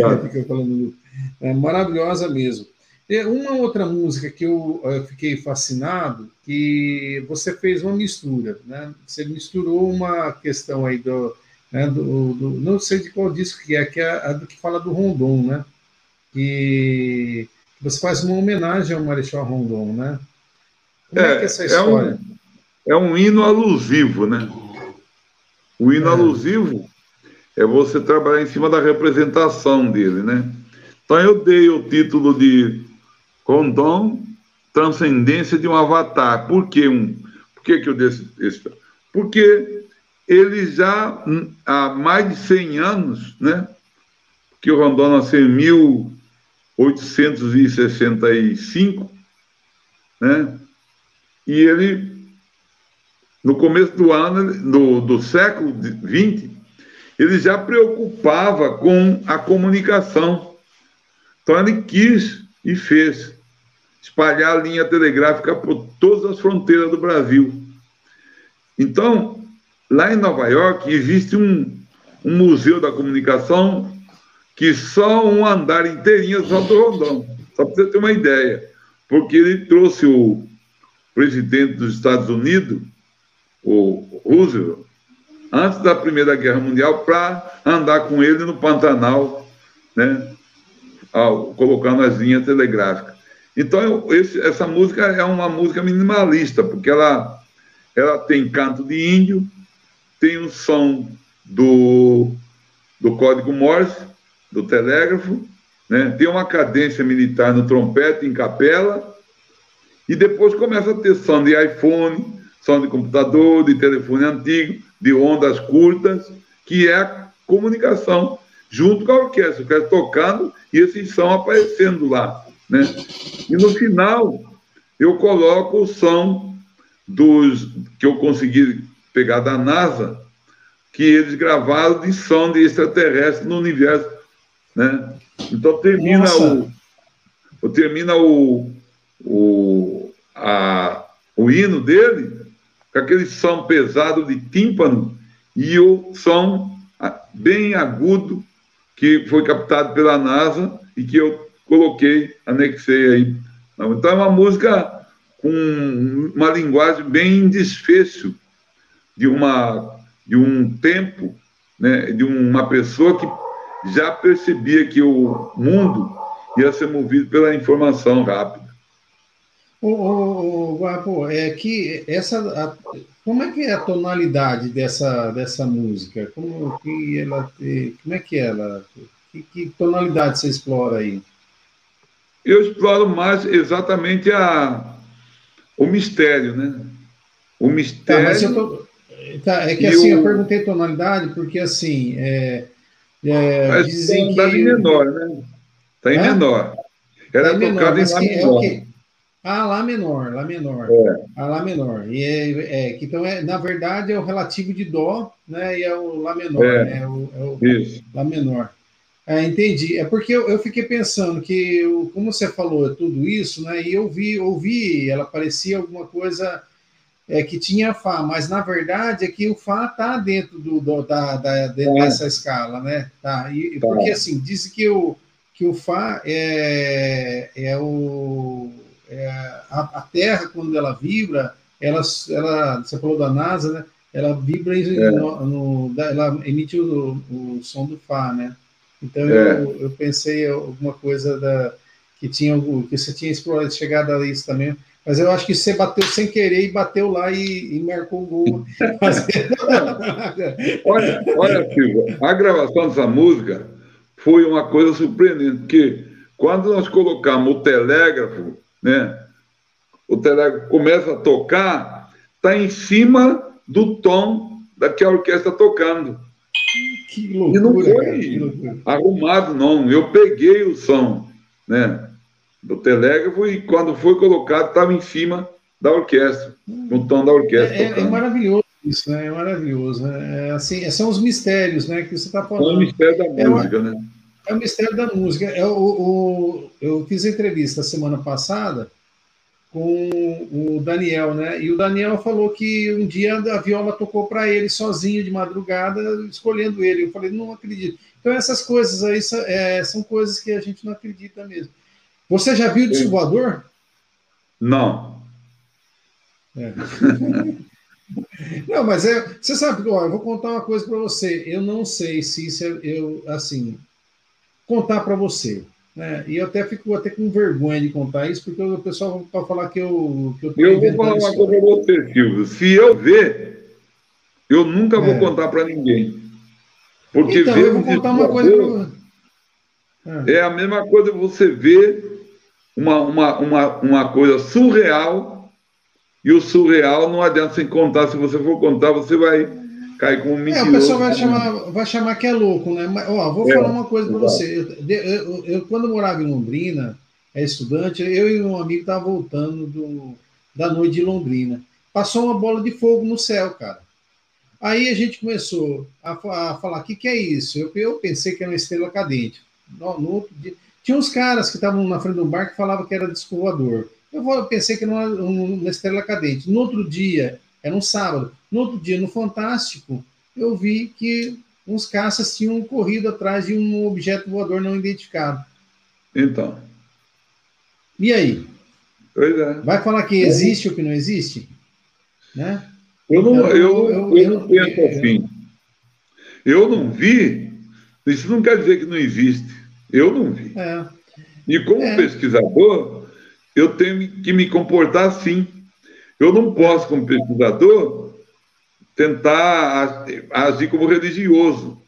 Speaker 2: Obrigado.
Speaker 1: É, é, maravilhosa mesmo. E uma outra música que eu, eu fiquei fascinado, que você fez uma mistura, né? Você misturou uma questão aí do, né, do, do não sei de qual disco que é, que é a do que fala do Rondon, né? Que você faz uma homenagem ao Marechal Rondon, né?
Speaker 2: Como é, é que é essa história? É um, é um hino alusivo, né? O hino é. alusivo é você trabalhar em cima da representação dele, né? Então eu dei o título de Rondon, Transcendência de um Avatar. Por que um? Por que, que eu dei esse? Porque ele já há mais de 100 anos, né? Que o Rondon nasceu em 1865, né? E ele, no começo do ano, do, do século XX, ele já preocupava com a comunicação. Então ele quis e fez espalhar a linha telegráfica por todas as fronteiras do Brasil. Então, lá em Nova York, existe um, um museu da comunicação que só um andar inteirinho é só do Rondão. Só para você ter uma ideia. Porque ele trouxe o presidente dos Estados Unidos, o Roosevelt, antes da Primeira Guerra Mundial, para andar com ele no Pantanal, né? Ao, colocando as linhas telegráficas. Então, esse, essa música é uma música minimalista, porque ela, ela tem canto de índio, tem o som do, do código Morse, do telégrafo, né? tem uma cadência militar no trompete, em capela, e depois começa a ter som de iPhone, som de computador, de telefone antigo, de ondas curtas, que é a comunicação, junto com a orquestra, a orquestra tocando e esses som aparecendo lá. Né? E no final, eu coloco o som dos que eu consegui pegar da NASA, que eles gravaram de som de extraterrestre no universo né? Então termina Nossa. o termina o, o, a, o hino dele com aquele som pesado de tímpano e o som bem agudo que foi captado pela NASA e que eu coloquei, anexei aí. Então é uma música com uma linguagem bem desfecho de uma de um tempo, né, de uma pessoa que já percebia que o mundo ia ser movido pela informação rápida.
Speaker 1: O, Guapo, é que essa, a, como é que é a tonalidade dessa, dessa música? Como que ela, como é que ela? Que, que tonalidade você explora aí?
Speaker 2: Eu exploro mais exatamente a, o mistério, né? O mistério. Tá, mas eu tô,
Speaker 1: tá, é que assim, o... eu perguntei tonalidade porque assim, é,
Speaker 2: é, Mas dizem tá que... em menor, né? Está em menor. Era tá tocado em Lá menor. É
Speaker 1: ah, Lá menor, Lá menor. É. Ah, Lá menor. E é, é, então, é, na verdade, é o relativo de Dó, né? E é o Lá menor, é. né? É o, é o Isso. Lá menor. É, entendi. É porque eu, eu fiquei pensando que, eu, como você falou tudo isso, né? E eu vi, ouvi, ela parecia alguma coisa é, que tinha Fá, mas na verdade é que o Fá está dentro do, do da, da, dessa escala, né? Tá, e, tá. Porque assim, diz que o, que o Fá é, é o. É, a, a, Terra, quando ela vibra, ela, ela, você falou da NASA, né? Ela vibra é. no, no, ela emite o, o, som do Fá, né? Então é. eu, eu pensei alguma coisa da, que tinha que você tinha explorado, chegado a isso também mas eu acho que você bateu sem querer e bateu lá e, e marcou o gol.
Speaker 2: olha, olha, Silvio, a gravação dessa música foi uma coisa surpreendente, porque quando nós colocamos o telégrafo, né, o telégrafo começa a tocar, está em cima do tom da que a orquestra tocando. Que loucura, e não foi arrumado, não. Eu peguei o som, né? do telégrafo e quando foi colocado estava em cima da orquestra, no tom da orquestra.
Speaker 1: É, é maravilhoso isso, né? É maravilhoso. Né? É, assim, são os mistérios, né, que você está falando. É o
Speaker 2: mistério da é música, uma, né?
Speaker 1: É o mistério da música. É o, o, eu fiz entrevista semana passada com o Daniel, né? E o Daniel falou que um dia a viola tocou para ele sozinho de madrugada, escolhendo ele. Eu falei, não acredito. Então essas coisas aí são, é, são coisas que a gente não acredita mesmo. Você já viu o disco voador?
Speaker 2: Não.
Speaker 1: É. não, mas é, você sabe, ó, eu vou contar uma coisa para você. Eu não sei se isso é, eu assim contar para você. Né? E eu até fico até com vergonha de contar isso, porque o pessoal vai falar que eu. Que
Speaker 2: eu, eu vou falar uma coisa para você, Silvio. Se eu ver, eu nunca vou é. contar para ninguém. Porque
Speaker 1: então, ver eu vou contar uma coisa
Speaker 2: para é. é a mesma coisa você ver uma, uma, uma, uma coisa surreal, e o surreal não adianta você contar. Se você for contar, você vai cai como mentiroso.
Speaker 1: É, o pessoal vai chamar, vai chamar que é louco, né? Mas, ó, vou é, falar uma coisa para você. Eu, eu, eu, quando eu morava em Londrina, é estudante, eu e um amigo estavam voltando do, da noite de Londrina. Passou uma bola de fogo no céu, cara. Aí a gente começou a, a falar: o que, que é isso? Eu, eu pensei que era uma estrela cadente. No, no outro dia, tinha uns caras que estavam na frente do bar que falavam que era disco voador. Eu pensei que era uma, uma estrela cadente. No outro dia, era um sábado. No outro dia, no Fantástico, eu vi que uns caças tinham corrido atrás de um objeto voador não identificado.
Speaker 2: Então.
Speaker 1: E aí?
Speaker 2: Pois é.
Speaker 1: Vai falar que existe ou que não existe? Né?
Speaker 2: Eu não, então, eu, eu, eu, não penso assim. Eu não vi, isso não quer dizer que não existe. Eu não vi.
Speaker 1: É.
Speaker 2: E como é. pesquisador, eu tenho que me comportar assim. Eu não posso, como pesquisador, tentar agir como religioso.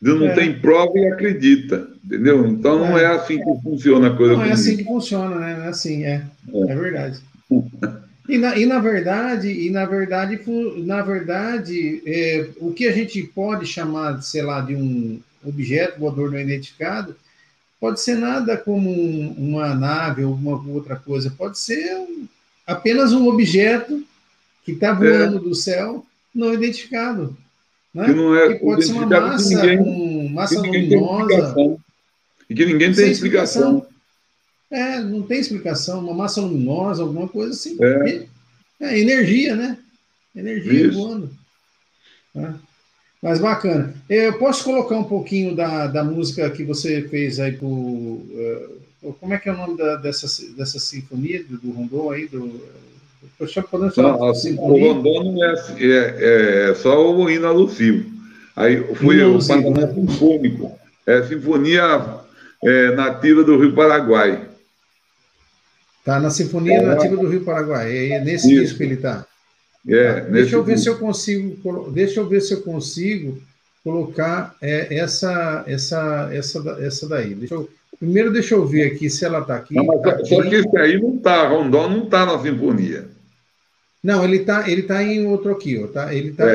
Speaker 2: Não é. tem prova e acredita, entendeu? Então não é, é assim que funciona a coisa.
Speaker 1: Não é assim que funciona, né? Não é assim, é. É, é verdade. E na, e na verdade, e na verdade, na verdade, é, o que a gente pode chamar, sei lá, de um objeto voador não identificado, pode ser nada como um, uma nave ou alguma outra coisa, pode ser um, apenas um objeto que está voando é. do céu não identificado. Né?
Speaker 2: Que, não é
Speaker 1: que pode ser uma massa, ninguém, um, massa luminosa.
Speaker 2: E que ninguém tem explicação.
Speaker 1: É, não tem explicação. Uma massa luminosa, alguma coisa assim. É, é energia, né? Energia Isso. voando. É. Mas bacana. Eu posso colocar um pouquinho da, da música que você fez aí pro. Uh, como é que é o nome da, dessa, dessa sinfonia do, do Rondô aí? Do,
Speaker 2: podemos falar não, assim, o Rondô não é, é, é, só o hino alusivo. Aí foi o Paraná Sinfônico. É a Sinfonia é, Nativa do Rio Paraguai.
Speaker 1: Tá na Sinfonia é, Nativa do Rio Paraguai. É nesse isso. disco que ele está.
Speaker 2: É,
Speaker 1: tá. Deixa eu ver disco. se eu consigo. Deixa eu ver se eu consigo colocar é, essa, essa, essa, essa daí. Deixa eu, Primeiro, deixa eu ver aqui se ela está aqui. Não, mas
Speaker 2: aqui. Só que esse aí não está, Rondon não está na sinfonia.
Speaker 1: Não, ele está ele tá em outro aqui, ó, tá? Ele está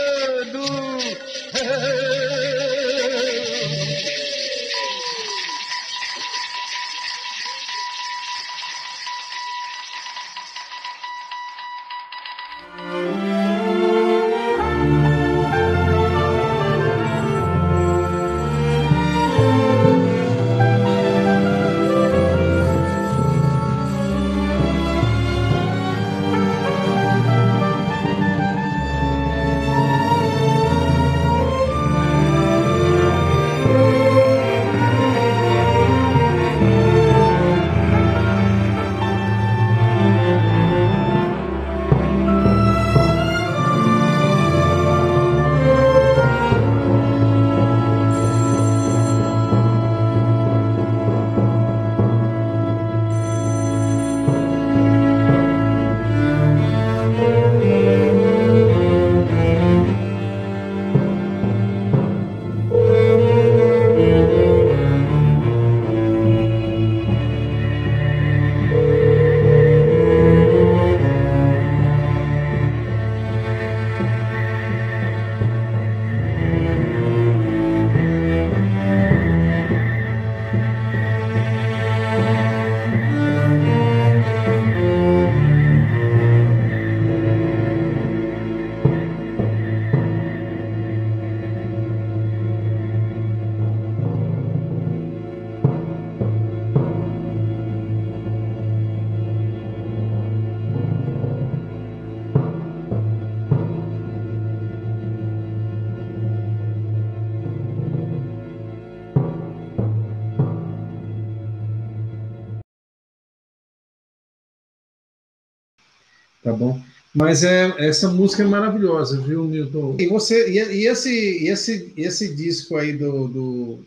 Speaker 1: Mas é, essa música é maravilhosa, viu, Milton? E você e, e esse, e esse, esse disco aí do, do,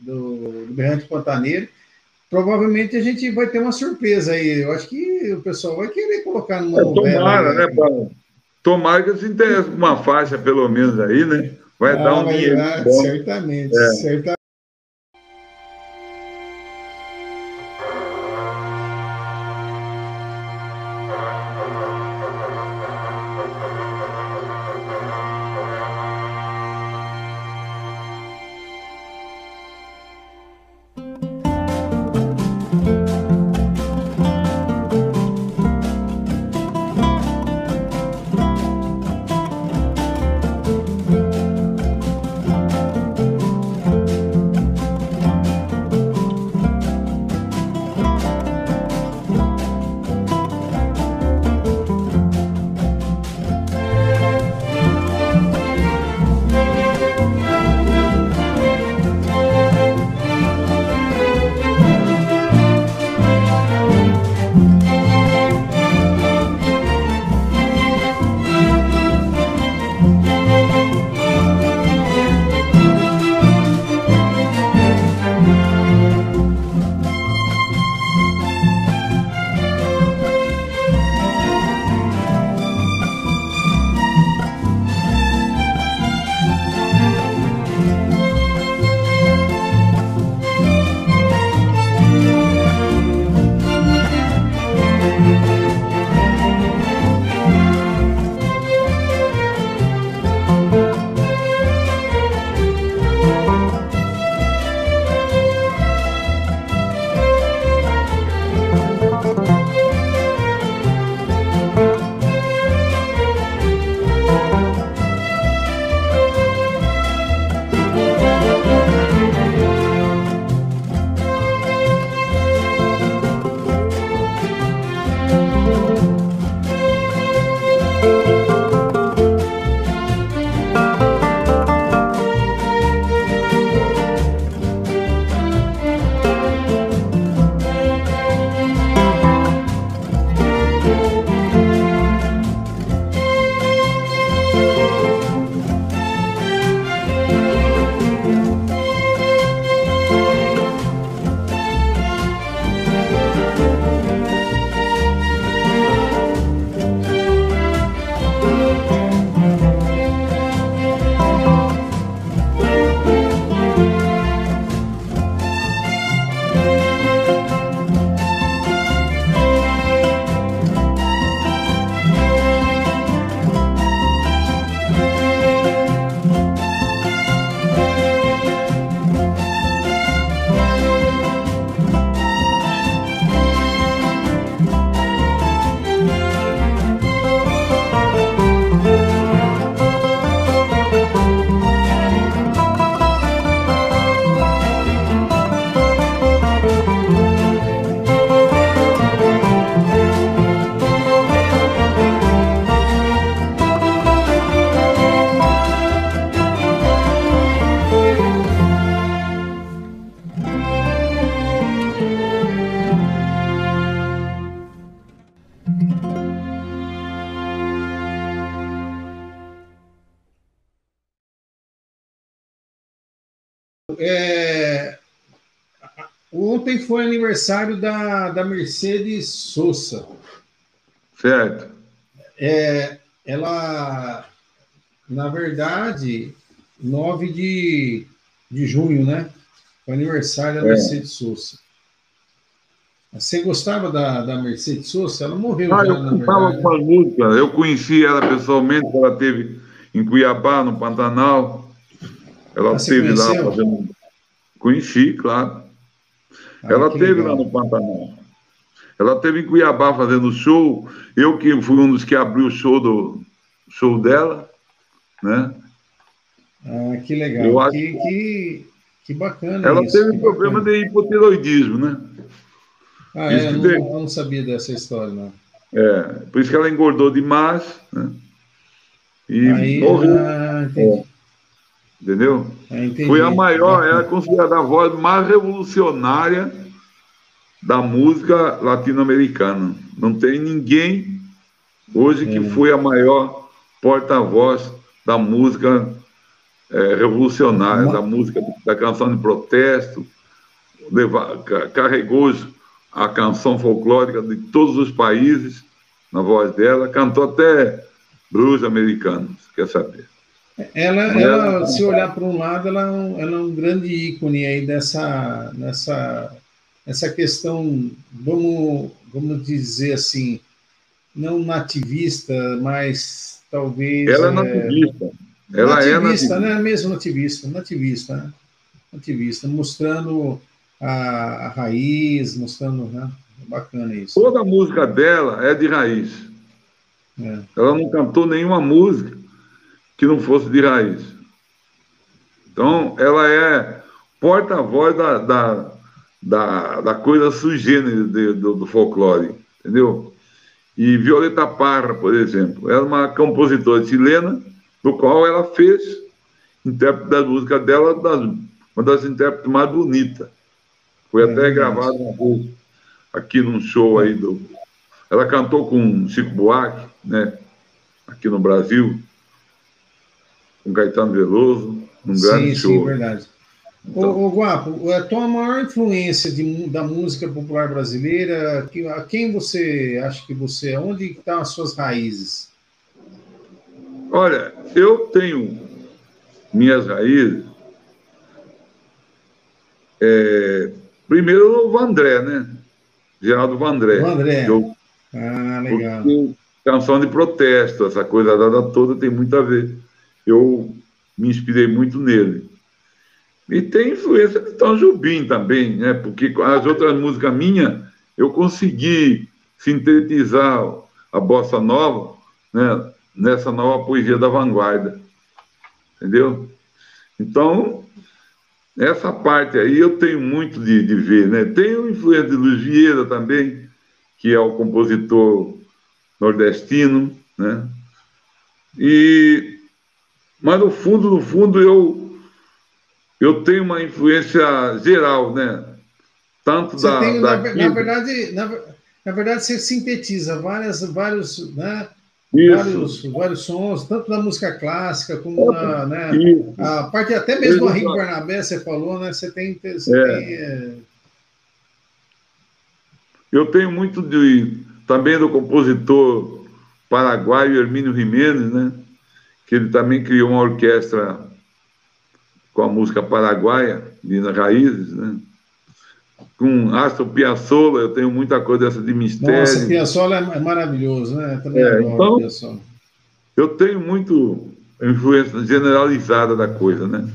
Speaker 1: do, do Berrante Pantaneiro, provavelmente a gente vai ter uma surpresa aí. Eu acho que o pessoal vai querer colocar numa é,
Speaker 2: Tomara, né, Paulo? Tomara que assim tenha uma faixa, pelo menos, aí, né? Vai ah, dar um dinheiro.
Speaker 1: Certamente, é. certamente. Aniversário da, da Mercedes Souza.
Speaker 2: Certo.
Speaker 1: É, ela, na verdade, 9 de, de junho, né? Foi aniversário da é. Mercedes Souza. Você gostava da, da Mercedes Souza? Ela morreu
Speaker 2: ah,
Speaker 1: já,
Speaker 2: eu gostava com a música. Eu conheci ela pessoalmente, ela teve em Cuiabá, no Pantanal. Ela esteve lá fazendo. Conheci, claro. Ah, ela teve legal. lá no Pantanal. Ela teve em Cuiabá fazendo show. Eu que fui um dos que abriu o show do show dela, né?
Speaker 1: Ah, que legal. Eu acho... que, que, que bacana.
Speaker 2: Ela
Speaker 1: isso,
Speaker 2: teve problema bacana. de hipotiroidismo, né?
Speaker 1: Ah, é, eu não, eu não, sabia dessa história, não.
Speaker 2: É, por isso que ela engordou demais, né? E Aí, morreu. Ah, é. Entendeu? Ah, Foi a maior, ela é considerada a voz mais revolucionária da música latino-americana. Não tem ninguém hoje que é. foi a maior porta-voz da música é, revolucionária, da música da canção de protesto, levar, carregou a canção folclórica de todos os países na voz dela, cantou até blues americanos, quer saber.
Speaker 1: Ela, ela, se olhar para um lado, ela, é ela é um grande ícone aí dessa, nessa, essa questão, vamos, vamos dizer assim, não nativista, mas talvez.
Speaker 2: Ela é, é nativista. Ela
Speaker 1: nativista, é nativista, né? Mesmo nativista, nativista, né? Nativista, mostrando a, a raiz, mostrando, né? Bacana isso.
Speaker 2: Toda a música dela é de raiz. É. Ela não cantou nenhuma música que não fosse de raiz. Então, ela é porta-voz da, da, da, da, coisa sui generis do, do folclore, entendeu? E Violeta Parra, por exemplo, era uma compositora chilena, do qual ela fez intérprete da música dela, das, uma das intérpretes mais bonitas. Foi até é, gravado uma vez aqui num show aí do. Ela cantou com Chico Buarque, né? Aqui no Brasil, com Caetano Veloso, sim, grande show.
Speaker 1: Sim, verdade. Então, ô, ô, Guapo, a tua maior influência de, da música popular brasileira, que, a quem você acha que você, onde estão as suas raízes?
Speaker 2: Olha, eu tenho minhas raízes é, Primeiro o Vandré, né? Geraldo Vandré.
Speaker 1: Vandré. Eu, ah, legal.
Speaker 2: Canção de protesto, essa coisa dada toda tem muito a ver. Eu me inspirei muito nele. E tem influência de Tom Jubim também, né? Porque as outras músicas minhas eu consegui sintetizar a bossa nova, né? Nessa nova poesia da vanguarda, entendeu? Então essa parte aí eu tenho muito de, de ver, né? Tenho influência de Luiz Vieira também, que é o compositor nordestino, né? E mas no fundo, no fundo eu eu tenho uma influência geral, né? Tanto você da, tem, da
Speaker 1: na, na, verdade, na, na verdade você sintetiza várias vários, né? Vários, vários sons, tanto da música clássica como na né, a parte até mesmo a Rio Barnabé, você falou, né? Você tem. Você é. tem é...
Speaker 2: Eu tenho muito de também do compositor paraguaio Hermínio Jiménez, né? Que ele também criou uma orquestra com a música paraguaia, de Raízes, né? com Astor Piazzolla, eu tenho muita coisa dessa de mistério. Nossa,
Speaker 1: Piazzolla é maravilhoso, né? Também é,
Speaker 2: então, Piazzolla. Eu tenho muito influência generalizada da coisa, né?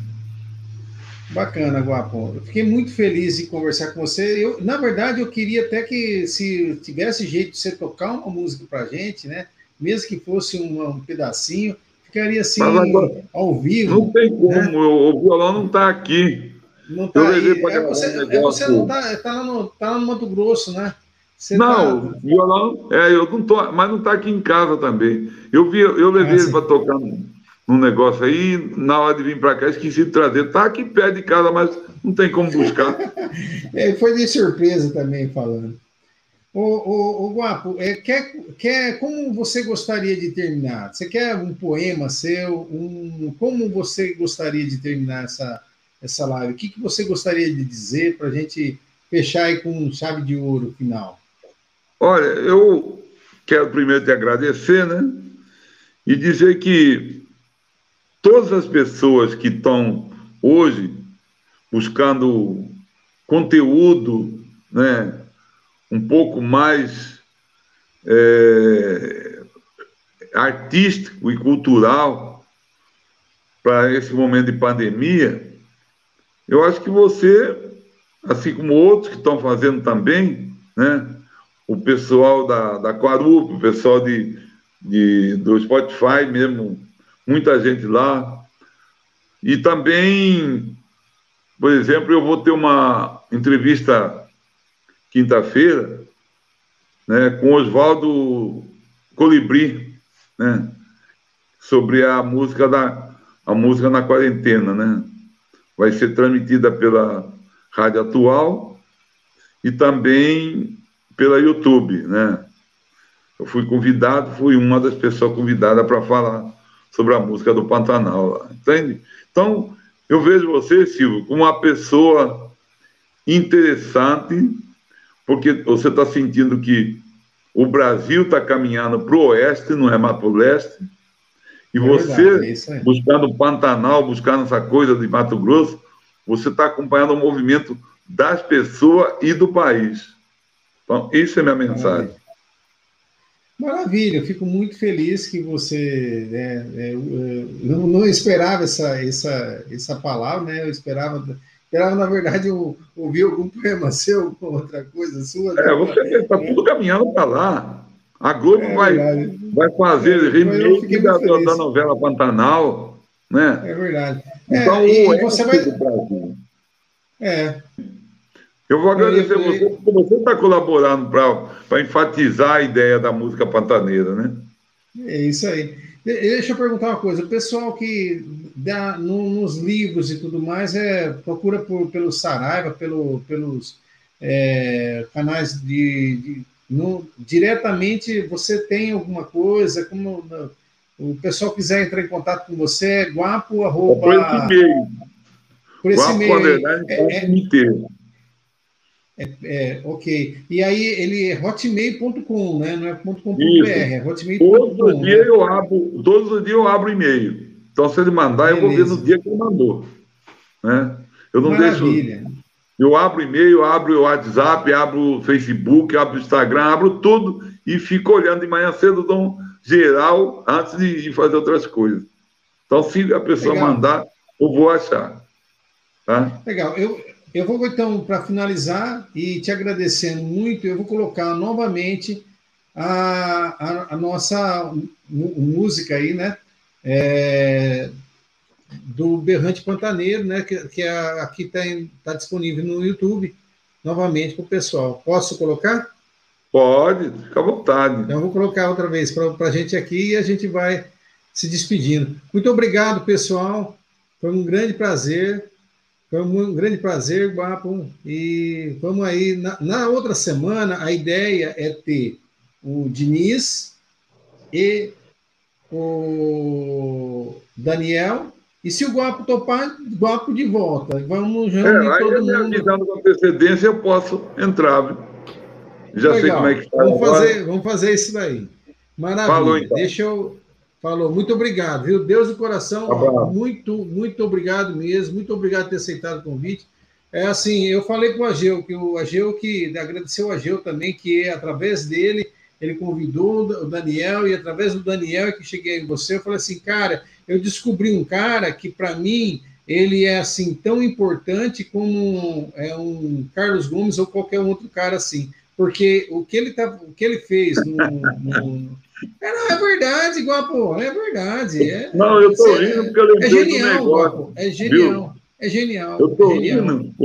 Speaker 1: Bacana, Guapo. Eu fiquei muito feliz em conversar com você. Eu, na verdade, eu queria até que, se tivesse jeito de você tocar uma música para gente, né? Mesmo que fosse um, um pedacinho, ficaria assim, agora, ao vivo.
Speaker 2: Não tem como, né? o violão não está aqui.
Speaker 1: Não tá aí. É você, um é você não tá, tá, lá no, tá lá no Mato Grosso, né? Você
Speaker 2: não, tá... violão, é, eu não tô, mas não tá aqui em casa também. Eu vi, eu levei ah, ele para tocar num, num, negócio aí, na hora de vir para cá, esqueci de trazer. Tá aqui perto de casa, mas não tem como buscar.
Speaker 1: é, foi de surpresa também falando. O, o, Guapo, é, quer, quer, como você gostaria de terminar? Você quer um poema seu? Um, como você gostaria de terminar essa, essa live. O que, que você gostaria de dizer para a gente fechar aí com chave de ouro final?
Speaker 2: Olha, eu quero primeiro te agradecer, né? E dizer que todas as pessoas que estão hoje buscando conteúdo, né, um pouco mais é, artístico e cultural para esse momento de pandemia, eu acho que você, assim como outros que estão fazendo também, né, o pessoal da, da Quarup, o pessoal de, de, do Spotify mesmo, muita gente lá. E também, por exemplo, eu vou ter uma entrevista quinta-feira né, com Oswaldo Colibri, né, sobre a música da a música na quarentena, né? Vai ser transmitida pela Rádio Atual e também pela YouTube, né? Eu fui convidado, fui uma das pessoas convidadas para falar sobre a música do Pantanal, entende? Então, eu vejo você, Silvio, como uma pessoa interessante, porque você está sentindo que o Brasil está caminhando para o oeste, não é Mato Leste, e é você, verdade, buscando Pantanal, buscando essa coisa de Mato Grosso, você está acompanhando o movimento das pessoas e do país. Então, isso é minha mensagem.
Speaker 1: Maravilha, eu fico muito feliz que você. Né, é, não, não, esperava essa, essa, essa palavra, né? Eu esperava, esperava na verdade, ouvir algum poema seu, outra coisa sua.
Speaker 2: Né? É, você está tudo caminhando para lá. A Globo é, vai, vai fazer é, remake da, da, novela Pantanal, né?
Speaker 1: É verdade.
Speaker 2: Então, é, e você vai. É, eu vou agradecer eu, eu, você, porque você está colaborando para enfatizar a ideia da música pantaneira, né?
Speaker 1: É isso aí. Deixa eu perguntar uma coisa. O pessoal que dá no, nos livros e tudo mais é procura por, pelo Saraiva, pelo, pelos é, canais de, de no, diretamente. Você tem alguma coisa? Como o pessoal quiser entrar em contato com você, é guapo arroba.
Speaker 2: Por esse e-mail. Por esse e-mail. É, é,
Speaker 1: é, é, ok. E aí ele é hotmail.com, né? Não é .com.br, é hotmail.com.
Speaker 2: Todos os dias né? eu abro, todos os dias eu abro e-mail. Então, se ele mandar, Beleza. eu vou ver no dia que ele mandou. Né? Eu não Maravilha. deixo. Eu abro e-mail, abro o WhatsApp, abro o Facebook, abro o Instagram, abro tudo e fico olhando de manhã cedo, dou um geral antes de fazer outras coisas. Então, se a pessoa Legal. mandar, eu vou achar. Tá?
Speaker 1: Legal. Eu, eu vou, então, para finalizar e te agradecendo muito, eu vou colocar novamente a, a, a nossa música aí, né? É, do Berrante Pantaneiro, né? Que, que é, aqui está tá disponível no YouTube, novamente para o pessoal. Posso colocar?
Speaker 2: Pode, fica à vontade.
Speaker 1: Então, eu vou colocar outra vez para a gente aqui e a gente vai se despedindo. Muito obrigado, pessoal. Foi um grande prazer. Foi um grande prazer, Guapo. E vamos aí. Na, na, outra semana, a ideia é ter o Diniz e o Daniel. E se o Guapo topar, Guapo de volta. Vamos
Speaker 2: reunir é, todo mundo. avisando com antecedência, eu posso entrar. Viu? Já Legal. sei como é que está.
Speaker 1: Vamos fazer, vamos fazer isso daí. Maravilha. Falou, então. Deixa eu Falou, muito obrigado, viu? Deus do coração, muito, muito obrigado mesmo, muito obrigado por ter aceitado o convite. É assim, eu falei com o Ageu, que o Ageu que agradeceu o Ageu também, que é através dele, ele convidou o Daniel, e através do Daniel é que cheguei em você, eu falei assim, cara, eu descobri um cara que para mim ele é assim tão importante como é um Carlos Gomes ou qualquer outro cara assim, porque o que ele tá, o que ele fez no, no é, não, é verdade, Guapo, é verdade. É,
Speaker 2: não, eu tô rindo porque eu lembrei é genial, do negócio.
Speaker 1: Guapo, é genial, viu? é genial.
Speaker 2: Eu tô
Speaker 1: é
Speaker 2: rindo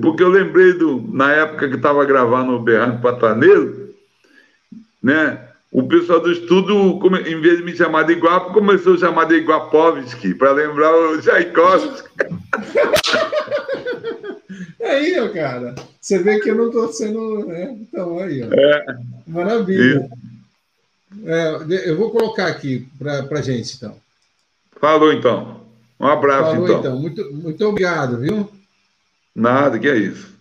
Speaker 2: porque eu lembrei do, na época que estava gravando o Berrante Pataneiro, né? O pessoal do estudo, em vez de me chamar de Iguapo, começou a chamar de Iguapovski, para lembrar o Tchaikovsky.
Speaker 1: aí, ó, cara, você vê que eu não estou sendo. Né? Então, aí, ó. É. Maravilha. É, eu vou colocar aqui para a gente, então.
Speaker 2: Falou, então. Um abraço,
Speaker 1: Falou,
Speaker 2: então.
Speaker 1: então. Muito, muito obrigado, viu?
Speaker 2: Nada, que é isso.